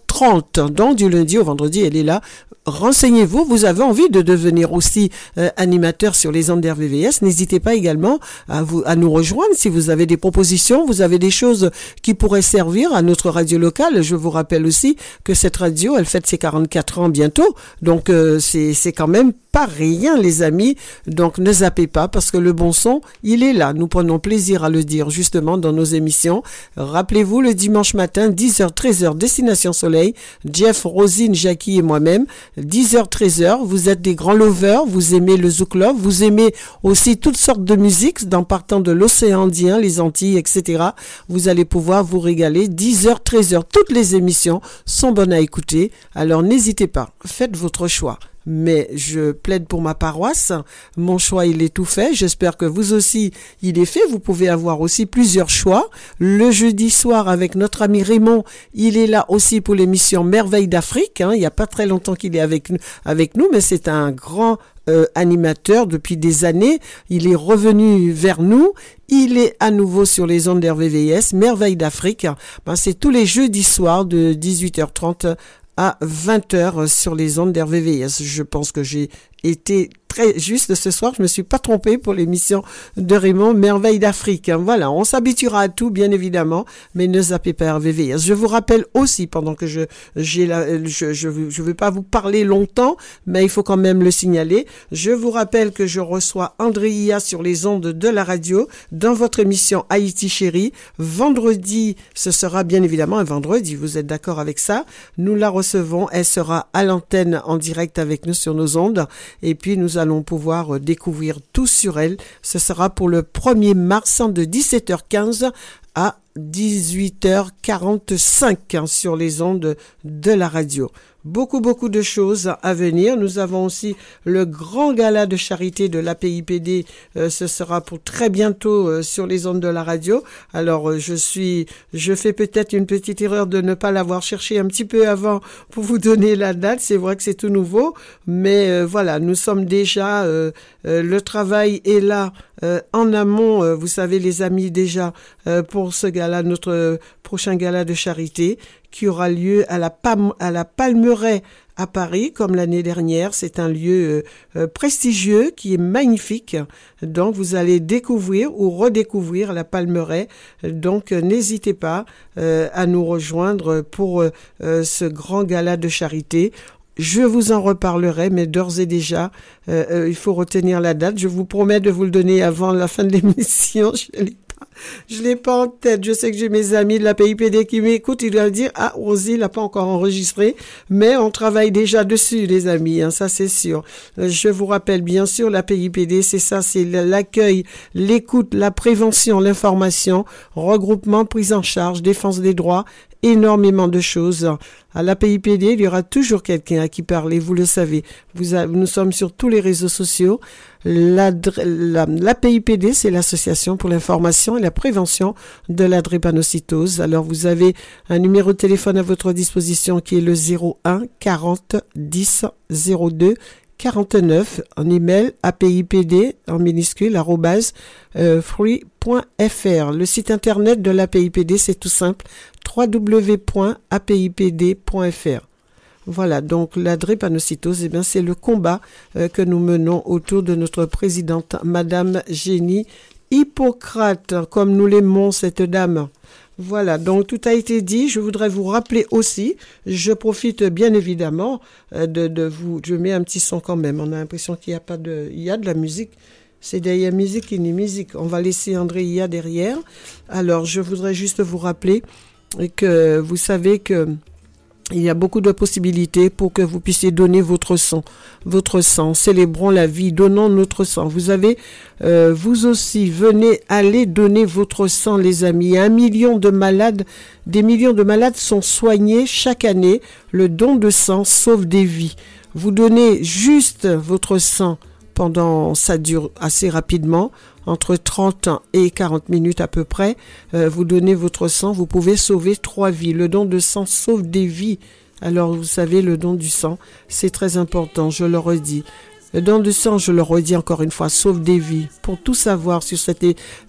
donc du lundi au vendredi, elle est là. Renseignez-vous, vous avez envie de devenir aussi euh, animateur sur les ondes d'RVVS. N'hésitez pas également à, nous rejoindre si vous avez des propositions, vous avez des choses qui pourraient servir à notre radio locale. Je vous rappelle aussi que cette radio, elle fête ses 44 ans bientôt. Donc euh, c'est quand même pas rien, les amis. Donc ne zappez pas parce que le bon son, il est là. Nous prenons plaisir à le dire justement dans nos émissions. Rappelez-vous le dimanche matin, 10h-13h, Destination Soleil. Jeff, Rosine, Jackie et moi-même, 10h, 13h, vous êtes des grands lovers, vous aimez le zouk love, vous aimez aussi toutes sortes de musiques, dans partant de l'océan Indien, les Antilles, etc. Vous allez pouvoir vous régaler, 10h, 13h, toutes les émissions sont bonnes à écouter, alors n'hésitez pas, faites votre choix mais je plaide pour ma paroisse. Mon choix, il est tout fait. J'espère que vous aussi, il est fait. Vous pouvez avoir aussi plusieurs choix. Le jeudi soir, avec notre ami Raymond, il est là aussi pour l'émission Merveille d'Afrique. hein. Il n'y a pas très longtemps qu'il est avec, nous- mais c'est un grand euh, animateur depuis des années. Il est revenu vers nous. Il est à nouveau sur les ondes d'RVVS, Merveille d'Afrique. Ben, c'est tous les jeudis soirs de 18h30 à 20h sur les ondes d'RVVS. Je pense que j'ai été très juste ce soir. Je me suis pas trompée pour l'émission de Raymond Merveille d'Afrique. hein. Voilà, on s'habituera à tout, bien évidemment, mais ne zappez pas RVVS. Je vous rappelle aussi, pendant que je j'ai la, je je je veux pas vous parler longtemps, mais il faut quand même le signaler. Je vous rappelle que je reçois Andrea sur les ondes de la radio dans votre émission Haïti Chérie. Vendredi, ce sera bien évidemment un vendredi. Vous êtes d'accord avec ça? Nous la recevons. Elle sera à l'antenne en direct avec nous sur nos ondes. Et puis, nous allons pouvoir euh, découvrir tout sur elle. Ce sera pour le 1er mars hein, de 17h15 à 18h45 hein, sur les ondes de la radio. Beaucoup, beaucoup de choses à venir. Nous avons aussi le grand gala de charité de l'APIPD. Euh, ce sera pour très bientôt euh, sur les ondes de la radio. Alors, euh, je suis, je fais peut-être une petite erreur de ne pas l'avoir cherché un petit peu avant pour vous donner la date. C'est vrai que c'est tout nouveau, mais euh, voilà, nous sommes déjà, euh, euh, le travail est là en amont. vous savez, les amis, déjà pour ce gala, notre prochain gala de charité qui aura lieu à la, à la Palmeraie à Paris, comme l'année dernière. C'est un lieu euh, euh, prestigieux qui est magnifique. Donc, vous allez découvrir ou redécouvrir la Palmeraie. Donc, euh, n'hésitez pas à nous rejoindre pour ce grand gala de charité. Je vous en reparlerai, mais d'ores et déjà, il faut retenir la date. Je vous promets de vous le donner avant la fin de l'émission. je l'ai pas en tête. Je sais que j'ai mes amis de la PIPD qui m'écoutent. Ils doivent dire, ah, Rosie l'a pas encore enregistré, mais on travaille déjà dessus, les amis. Hein, ça, c'est sûr. Euh, Je vous rappelle, bien sûr, la PIPD, c'est ça, c'est l'accueil, l'écoute, la prévention, l'information, regroupement, prise en charge, défense des droits, énormément de choses. À la PIPD, il y aura toujours quelqu'un à qui parler, vous le savez. Nous sommes sur tous les réseaux sociaux. L'adre- La, la PIPD, c'est l'Association pour l'information et la prévention de la drépanocytose. Alors, vous avez un numéro de téléphone à votre disposition qui est le 01 40 10 02 49 en email apipd en minuscule arrobase euh. Le site internet de l'APIPD, c'est tout simple www.apipd.fr. Voilà, donc la drépanocytose, eh bien, c'est le combat euh, que nous menons autour de notre présidente, Madame Génie Hippocrate, comme nous l'aimons, cette dame. Voilà, donc tout a été dit. Je voudrais vous rappeler aussi, je profite bien évidemment euh, de, vous, je mets un petit son quand même. On a l'impression qu'il n'y a pas de, il y a de la musique. C'est derrière musique, il y a musique. On va laisser André Ia derrière. Alors, je voudrais juste vous rappeler que vous savez que il y a beaucoup de possibilités pour que vous puissiez donner votre sang. Votre sang. Célébrons la vie. Donnons notre sang. Vous avez, euh, vous aussi, venez, allez donner votre sang, les amis. Un million de malades, des millions de malades sont soignés chaque année. Le don de sang sauve des vies. Vous donnez juste votre sang pendant, ça dure assez rapidement, entre 30 et 40 minutes à peu près. Euh, vous donnez votre sang, vous pouvez sauver trois vies. Le don de sang sauve des vies. Alors vous savez, le don du sang, c'est très important, je le redis. Le don du sang, je le redis encore une fois, sauve des vies. Pour tout savoir sur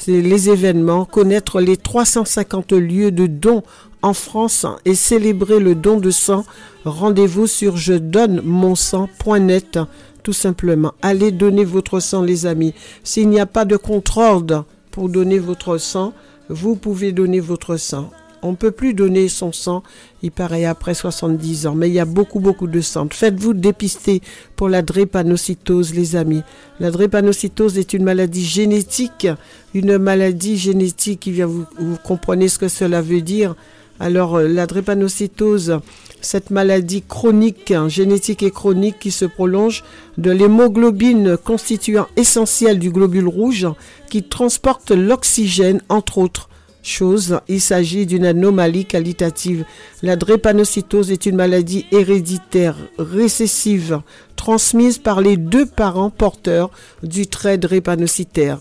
les événements, connaître les 350 lieux de dons en France et célébrer le don de sang, rendez-vous sur je donne mon sang.net tout simplement. Allez donner votre sang les amis. S'il n'y a pas de contre-ordre pour donner votre sang, vous pouvez donner votre sang. On ne peut plus donner son sang, il paraît après 70 ans, mais il y a beaucoup beaucoup de sang. Faites-vous dépister pour la drépanocytose les amis. La drépanocytose est une maladie génétique, une maladie génétique vous comprenez ce que cela veut dire. Alors euh, la drépanocytose, cette maladie chronique, hein, génétique et chronique qui se prolonge de l'hémoglobine constituant essentiel du globule rouge qui transporte l'oxygène entre autres choses. Il s'agit d'une anomalie qualitative. La drépanocytose est une maladie héréditaire récessive transmise par les deux parents porteurs du trait drépanocytaire.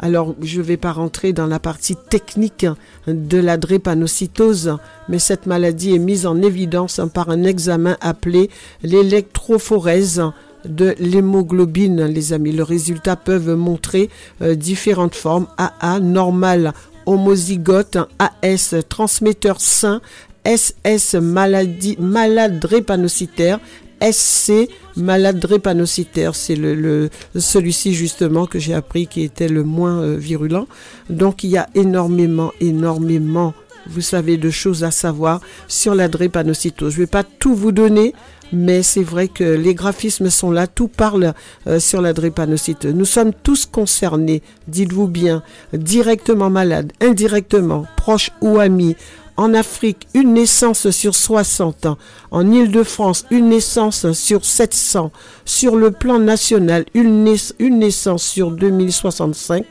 Alors, je ne vais pas rentrer dans la partie technique de la drépanocytose, mais cette maladie est mise en évidence par un examen appelé l'électrophorèse de l'hémoglobine, les amis. Le résultat peuvent montrer euh, différentes formes. AA, normal, homozygote, AS, transmetteur sain, SS, maladie, malade drépanocytaire, SC, malade drépanocytaire. C'est le, celui-ci justement que j'ai appris qui était le moins euh, virulent. Donc il y a énormément, énormément, vous savez, de choses à savoir sur la drépanocytose. Je ne vais pas tout vous donner. Mais c'est vrai que les graphismes sont là, tout parle euh, sur la drépanocytose. Nous sommes tous concernés, dites-vous bien, directement malades, indirectement, proches ou amis. En Afrique, une naissance sur 60 ans. En Île-de-France, une naissance sur 700. Sur le plan national, une, naiss- une naissance sur 2065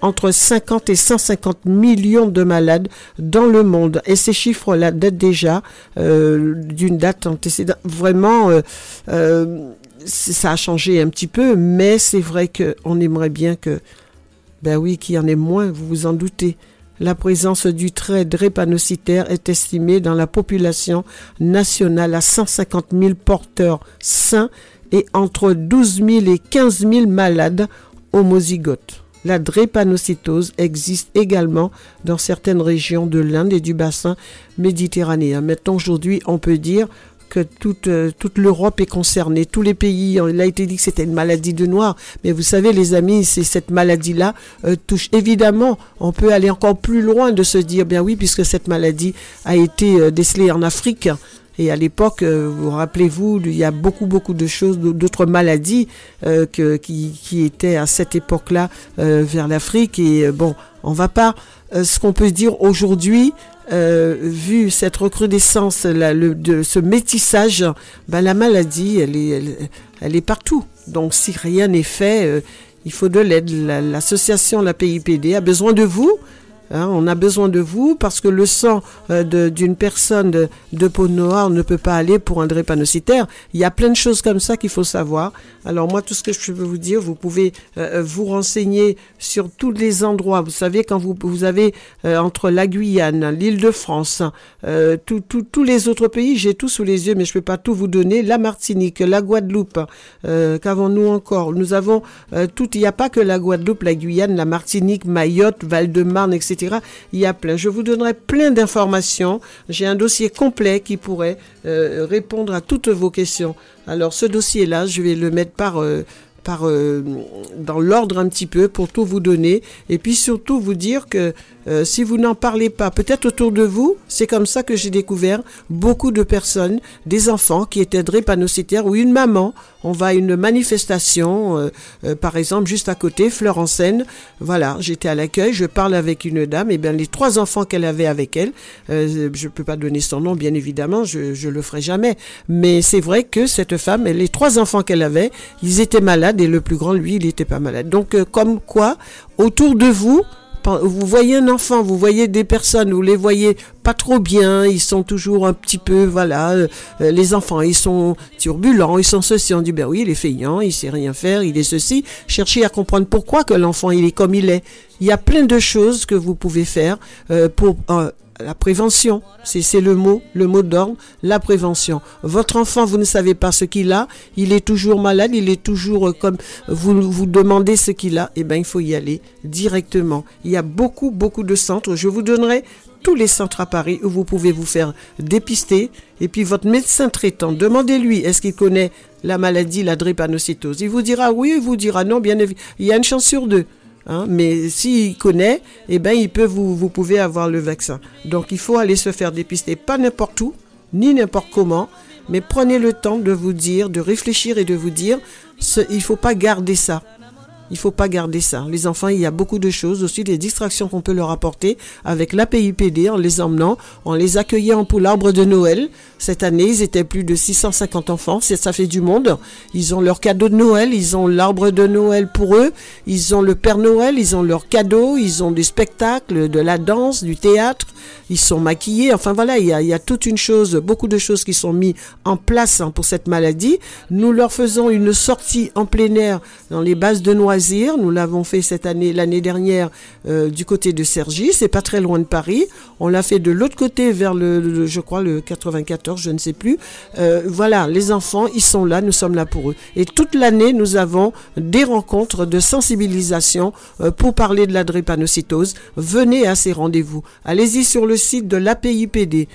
entre 50 et 150 millions de malades dans le monde. Et ces chiffres-là datent déjà euh, d'une date antécédente. Vraiment, euh, euh, ça a changé un petit peu, mais c'est vrai qu'on aimerait bien que, ben oui, qu'il y en ait moins, vous vous en doutez. La présence du trait drépanocytaire est estimée dans la population nationale à 150 000 porteurs sains et entre 12 000 et 15 000 malades homozygotes. La drépanocytose existe également dans certaines régions de l'Inde et du bassin méditerranéen. Maintenant, aujourd'hui, on peut dire que toute, euh, toute l'Europe est concernée, tous les pays. Il a été dit que c'était une maladie de noir, mais vous savez, les amis, c'est cette maladie-là euh, touche. Évidemment, on peut aller encore plus loin de se dire, bien oui, puisque cette maladie a été euh, décelée en Afrique. Et à l'époque, vous rappelez-vous, il y a beaucoup, beaucoup de choses, d'autres maladies qui, qui étaient à cette époque-là vers l'Afrique. Et bon, on va pas. ce qu'on peut dire aujourd'hui, euh, vu cette recrudescence, de ce métissage, ben, la maladie, elle est, partout. Donc, si rien n'est fait, euh, il faut de l'aide. La- L'association, la PIPD, a besoin de vous. Hein, on a besoin de vous parce que le sang euh, d'une personne de, peau noire ne peut pas aller pour un drépanocytaire. Il y a plein de choses comme ça qu'il faut savoir. Alors moi, tout ce que je peux vous dire, vous pouvez euh, euh, vous renseigner sur tous les endroits. Vous savez, quand vous, vous avez entre la Guyane, l'île de France, tous les autres pays, j'ai tout sous les yeux, mais je peux pas tout vous donner. La Martinique, la Guadeloupe, qu'avons-nous encore? Nous avons tout. Il n'y a pas que la Guadeloupe, la Guyane, la Martinique, Mayotte, Val-de-Marne, etc. Il y a plein. Je vous donnerai plein d'informations. J'ai un dossier complet qui pourrait euh, répondre à toutes vos questions. Alors ce dossier-là, je vais le mettre par euh, par euh, dans l'ordre un petit peu pour tout vous donner et puis surtout vous dire que euh, si vous n'en parlez pas peut-être autour de vous c'est comme ça que j'ai découvert beaucoup de personnes des enfants qui étaient drépanocytaires ou une maman. On va à une manifestation euh, euh, par exemple juste à côté fleur en Seine. Voilà j'étais à l'accueil je parle avec une dame et bien les trois enfants qu'elle avait avec elle je peux pas donner son nom bien évidemment je je le ferai jamais. Mais c'est vrai que cette femme les trois enfants qu'elle avait ils étaient malades et le plus grand lui il n'était pas malade. Donc comme quoi autour de vous vous voyez un enfant, vous voyez des personnes, vous les voyez pas trop bien, ils sont toujours un petit peu, voilà, euh, les enfants, ils sont turbulents, ils sont ceci, on dit, ben oui, il est feignant, il sait rien faire, il est ceci. Cherchez à comprendre pourquoi que l'enfant, il est comme il est. Il y a plein de choses que vous pouvez faire euh, pour euh, la prévention. C'est le mot, le mot d'ordre, la prévention. Votre enfant, vous ne savez pas ce qu'il a, il est toujours malade, il est toujours euh, comme vous vous demandez ce qu'il a, et ben il faut y aller directement. Il y a beaucoup beaucoup de centres. Je vous donnerai tous les centres à Paris où vous pouvez vous faire dépister. Et puis votre médecin traitant, demandez-lui, est-ce qu'il connaît la maladie, la drépanocytose? Il vous dira oui, il vous dira non, bien évidemment. Il y a une chance sur deux. Hein. mais s'il connaît, eh ben, il peut vous, vous pouvez avoir le vaccin. Donc il faut aller se faire dépister, pas n'importe où, ni n'importe comment, mais prenez le temps de vous dire, de réfléchir et de vous dire, ce, il faut pas garder ça. Il faut pas garder ça. Les enfants, il y a beaucoup de choses aussi, des distractions qu'on peut leur apporter avec l'APIPD en les emmenant, en les accueillant pour l'arbre de Noël. Cette année, ils étaient plus de 650 enfants. Ça fait du monde. Ils ont leur cadeau de Noël, ils ont l'arbre de Noël pour eux, ils ont le Père Noël, ils ont leurs cadeaux, ils ont des spectacles, de la danse, du théâtre. Ils sont maquillés. Enfin voilà, il y a, toute une chose, beaucoup de choses qui sont mises en place hein, pour cette maladie. Nous leur faisons une sortie en plein air dans les bases de Nous l'avons fait cette année, l'année dernière, euh, du côté de Cergy. C'est pas très loin de Paris. On l'a fait de l'autre côté vers le, je crois, le 94, je ne sais plus. Euh, voilà, les enfants, ils sont là, nous sommes là pour eux. Et toute l'année, nous avons des rencontres de sensibilisation euh, pour parler de la drépanocytose. Venez à ces rendez-vous. Allez-y sur le site de l'APIPD.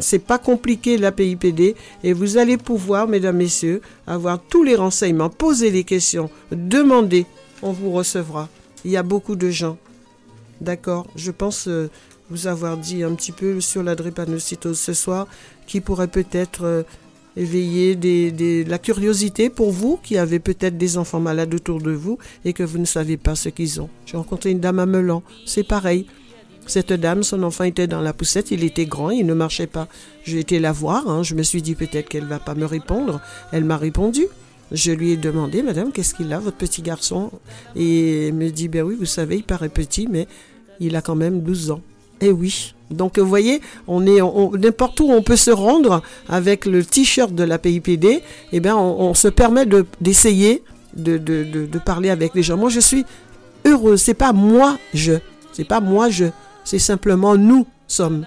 C'est pas compliqué l'APIPD et vous allez pouvoir, mesdames, messieurs, avoir tous les renseignements, poser les questions, demander, on vous recevra. Il y a beaucoup de gens. D'accord Je pense euh, vous avoir dit un petit peu sur la drépanocytose ce soir, qui pourrait peut-être euh, éveiller des, la curiosité pour vous qui avez peut-être des enfants malades autour de vous et que vous ne savez pas ce qu'ils ont. J'ai rencontré une dame à Melan, c'est pareil. Cette dame, son enfant était dans la poussette, il était grand, il ne marchait pas. J'ai été la voir, hein, je me suis dit peut-être qu'elle va pas me répondre. Elle m'a répondu. Je lui ai demandé, madame, qu'est-ce qu'il a, votre petit garçon? Et me dit, ben oui, vous savez, il paraît petit, mais il a quand même 12 ans. Eh oui. Donc, vous voyez, on est n'importe où on peut se rendre avec le t-shirt de la PIPD. Eh bien, on, se permet de- d'essayer de, de, de, de parler avec les gens. Moi, je suis heureuse. C'est pas moi, je. C'est pas moi, je. C'est simplement nous sommes.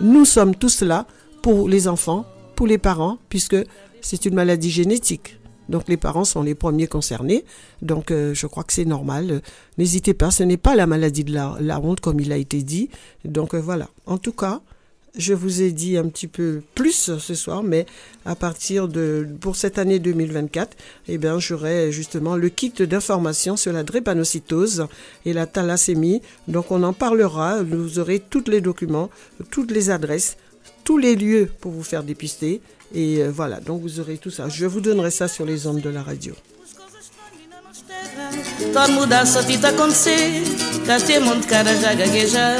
Nous sommes tous là pour les enfants, pour les parents, puisque c'est une maladie génétique. Donc les parents sont les premiers concernés. Donc euh, je crois que c'est normal. N'hésitez pas, ce n'est pas la maladie de la, la honte comme il a été dit. Donc euh, voilà. En tout cas, je vous ai dit un petit peu plus ce soir, mais à partir de pour cette année 2024, eh bien j'aurai justement le kit d'information sur la drépanocytose et la thalassémie. Donc on en parlera. Vous aurez tous les documents, toutes les adresses, tous les lieux pour vous faire dépister. Et euh, voilà, donc vous aurez tout ça. Je vous donnerai ça sur les ondes de la radio.
Só te tá acontecer Cá tem monte de cara já gaguejar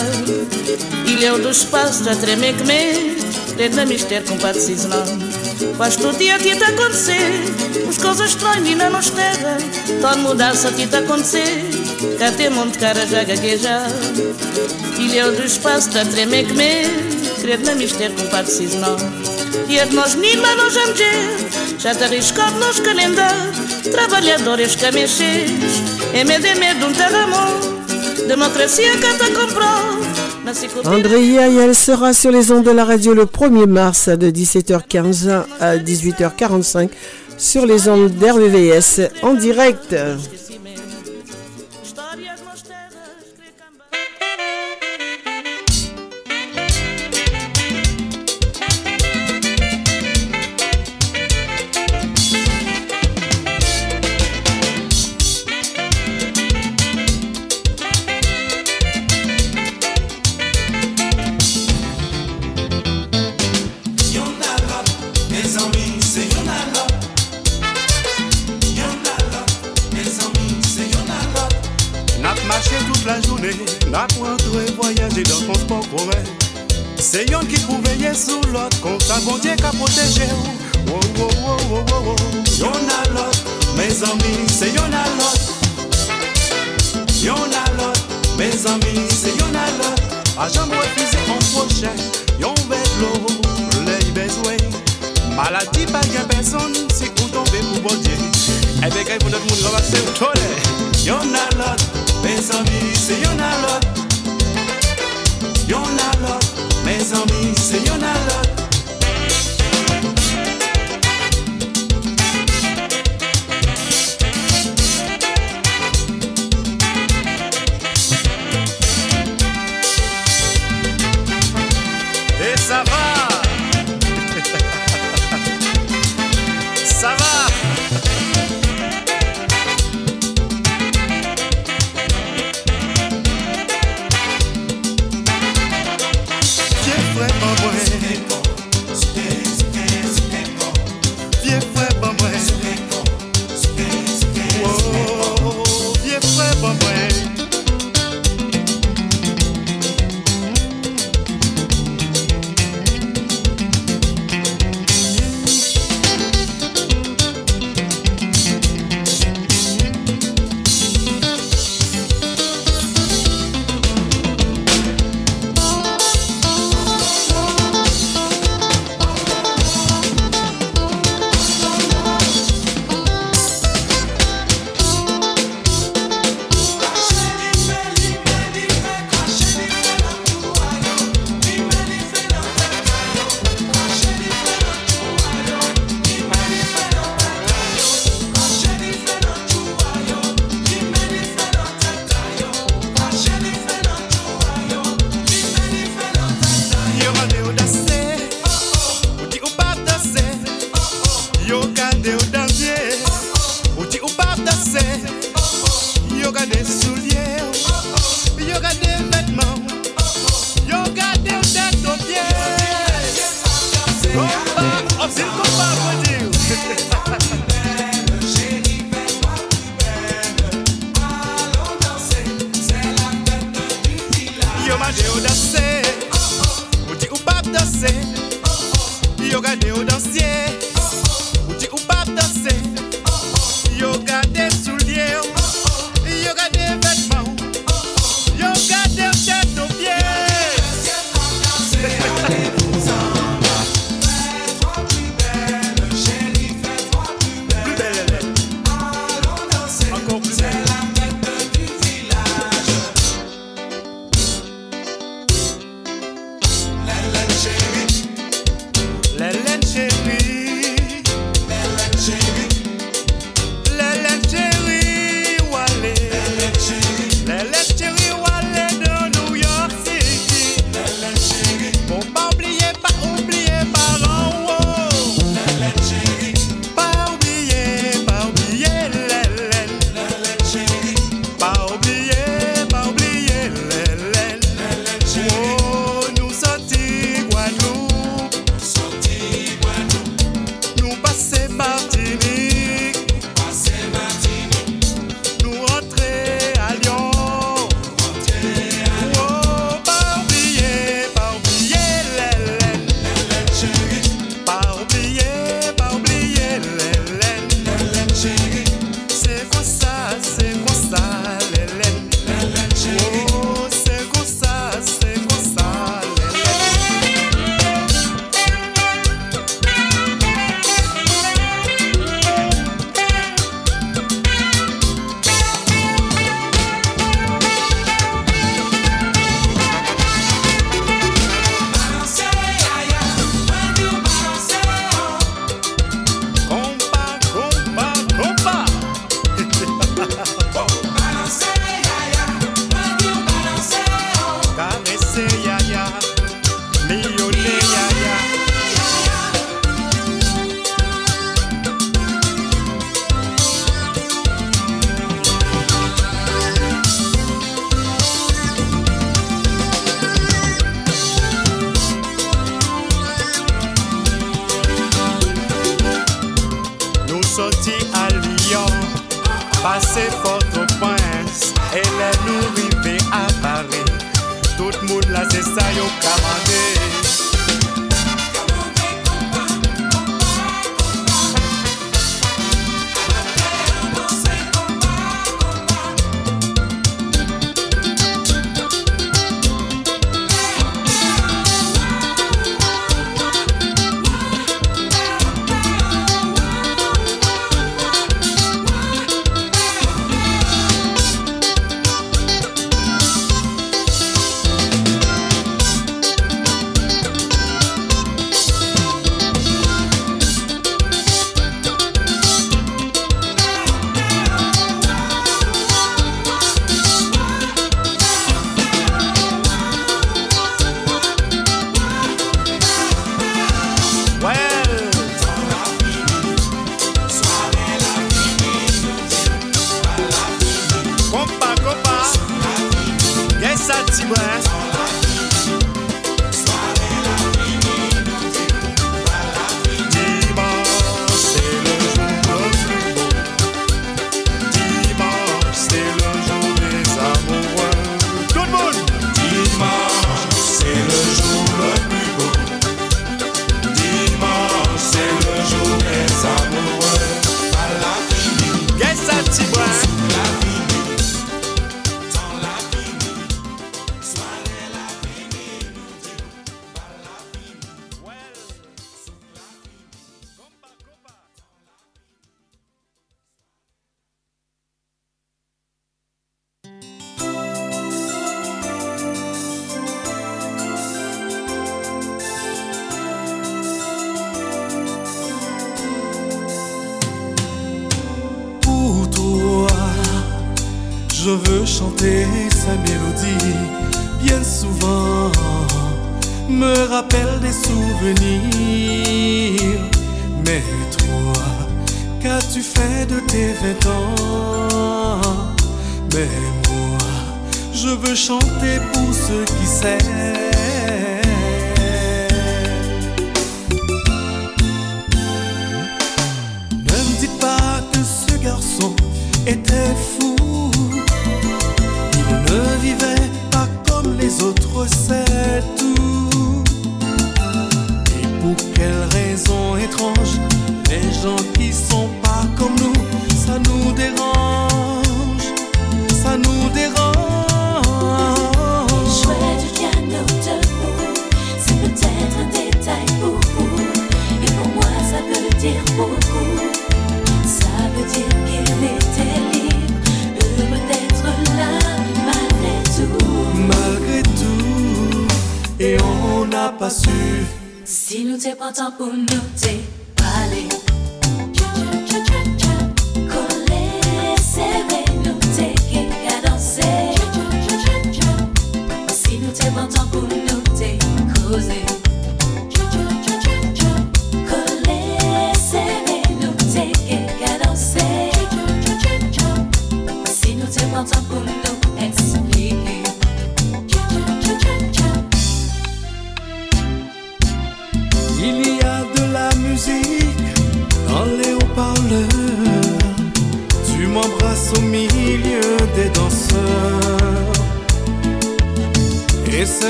Ilha do espaço já treme que me na mistério com pato seasonal Quase todo dia tá acontecer As coisas estranhas ainda não mudar, só te tá acontecer Cá tem monte de cara já gaguejar Ilha do espaço já treme que me na mistério com pato seasonal
André Yael sera sur les ondes de la radio le 1er mars de 17h15 à 18h45 sur les ondes d'RVVS en direct.
Oh, oh, oh, oh, oh, oh. Y'en a amis, c'est y'en a là. Y'en a c'est y'en a là. A jamais refusé en prochain, y'en vélo, les besoins. Maladie pas gain personne, si vous tombez pour bon Dieu. Eh bien, quand vous notre monde ramasser au toilet.
Y'en a là, mes amis, c'est y'en a a là, mes amis, c'est y'en a l'autre.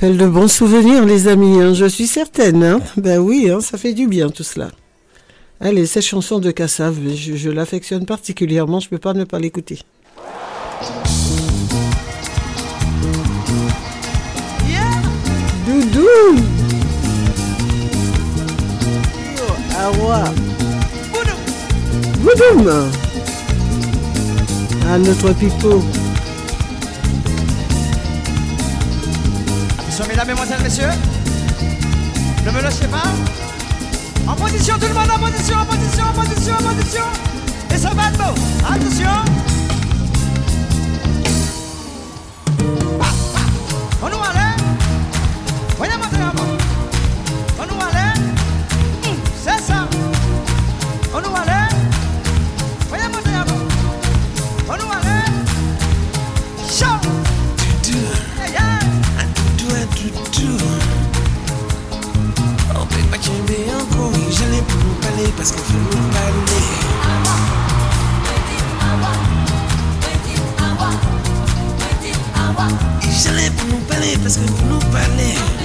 rappelle de
bons souvenirs, les amis, hein, je suis certaine. Hein. Ben oui, hein, ça fait du bien tout cela. Allez, cette chanson de Cassave, je, l'affectionne particulièrement, je ne peux pas ne pas l'écouter. Doudou Awa Boudoum À ah, notre pipeau
mesdemoiselles, messieurs. Ne me lâchez pas. En position, tout le monde en position, en position, en position, en position. Et ça va de Attention. Ah, ah. On
nous
allait. Voyons. do. On peut pas calmer un bruit, je n'ai plus mon palais parce qu'on fait mon palais. Et j'allais pour nous parler parce
que vous nous parlez.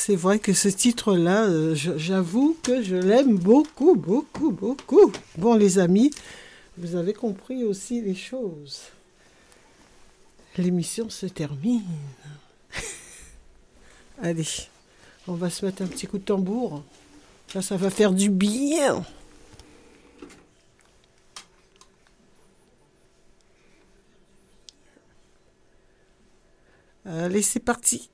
c'est
vrai que ce titre-là, euh, j'avoue que je l'aime beaucoup, beaucoup, beaucoup. Bon, les amis, vous avez compris aussi les choses. L'émission se termine. Allez, on va se mettre un petit coup de tambour. Là, ça va faire du bien. Allez, c'est parti.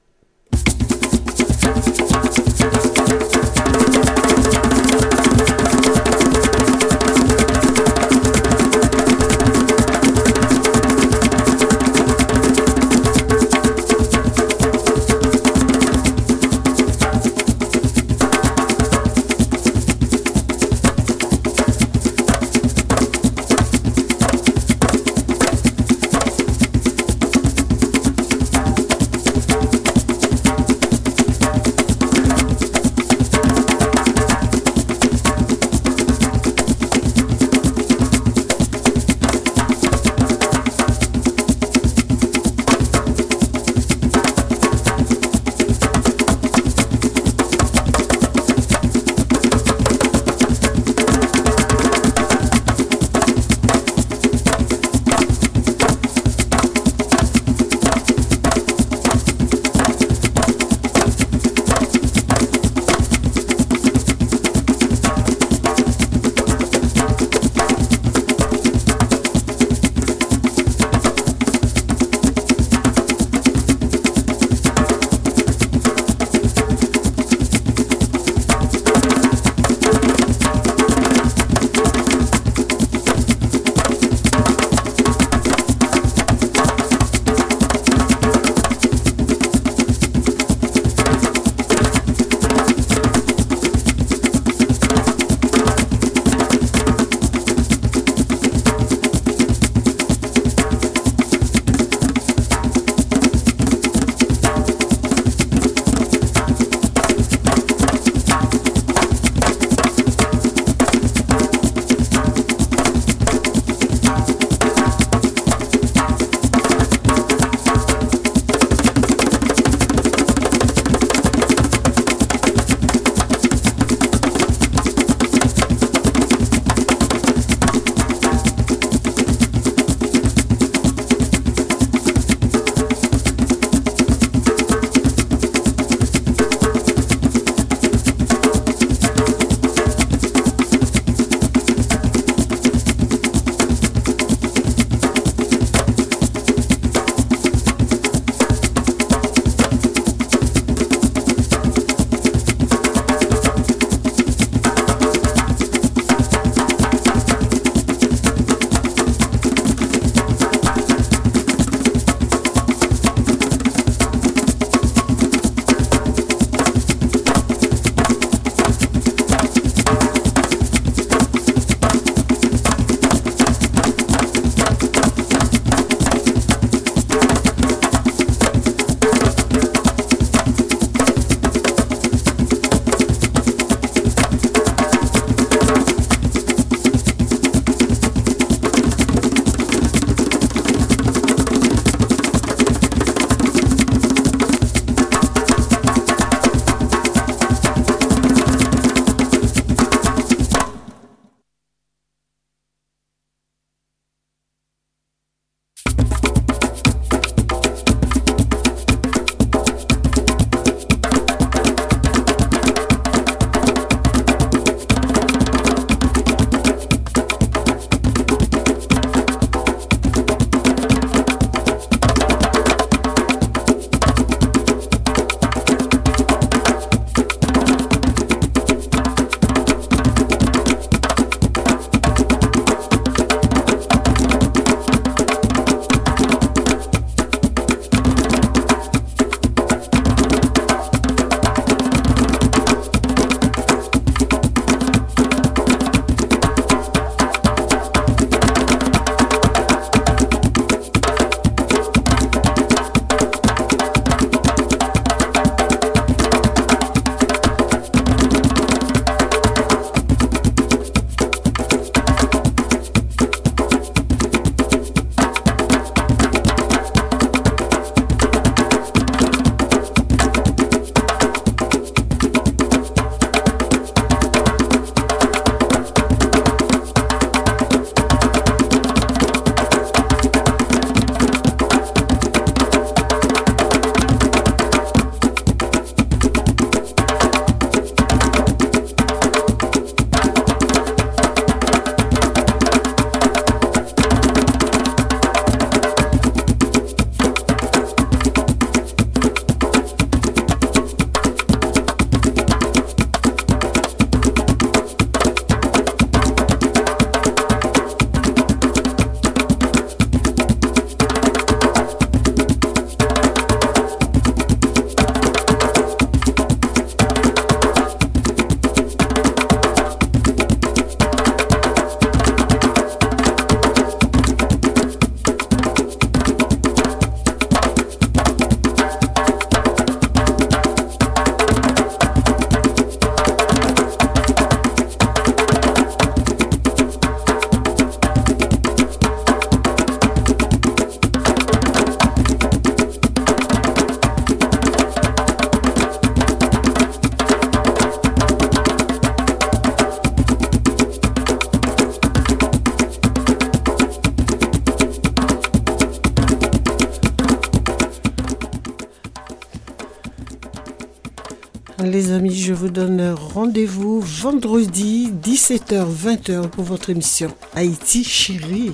Vous donne rendez-vous vendredi 17h-20h pour votre émission Haïti chérie.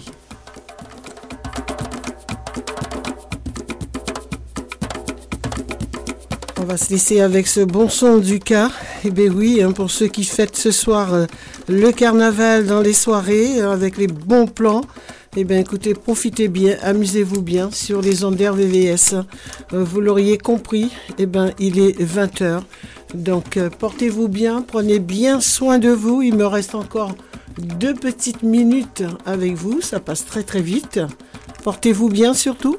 On va se laisser avec ce bon son du cas. Eh bien oui, hein, pour ceux qui fêtent ce soir euh, le carnaval dans les soirées euh, avec les bons plans. Eh bien écoutez, profitez bien, amusez-vous bien sur les ondes RVVS. Euh, vous l'auriez compris, eh bien il est 20h. Donc euh, portez-vous bien, prenez bien soin de vous. Il me reste encore deux petites minutes avec vous, ça passe très très vite. Portez-vous bien surtout.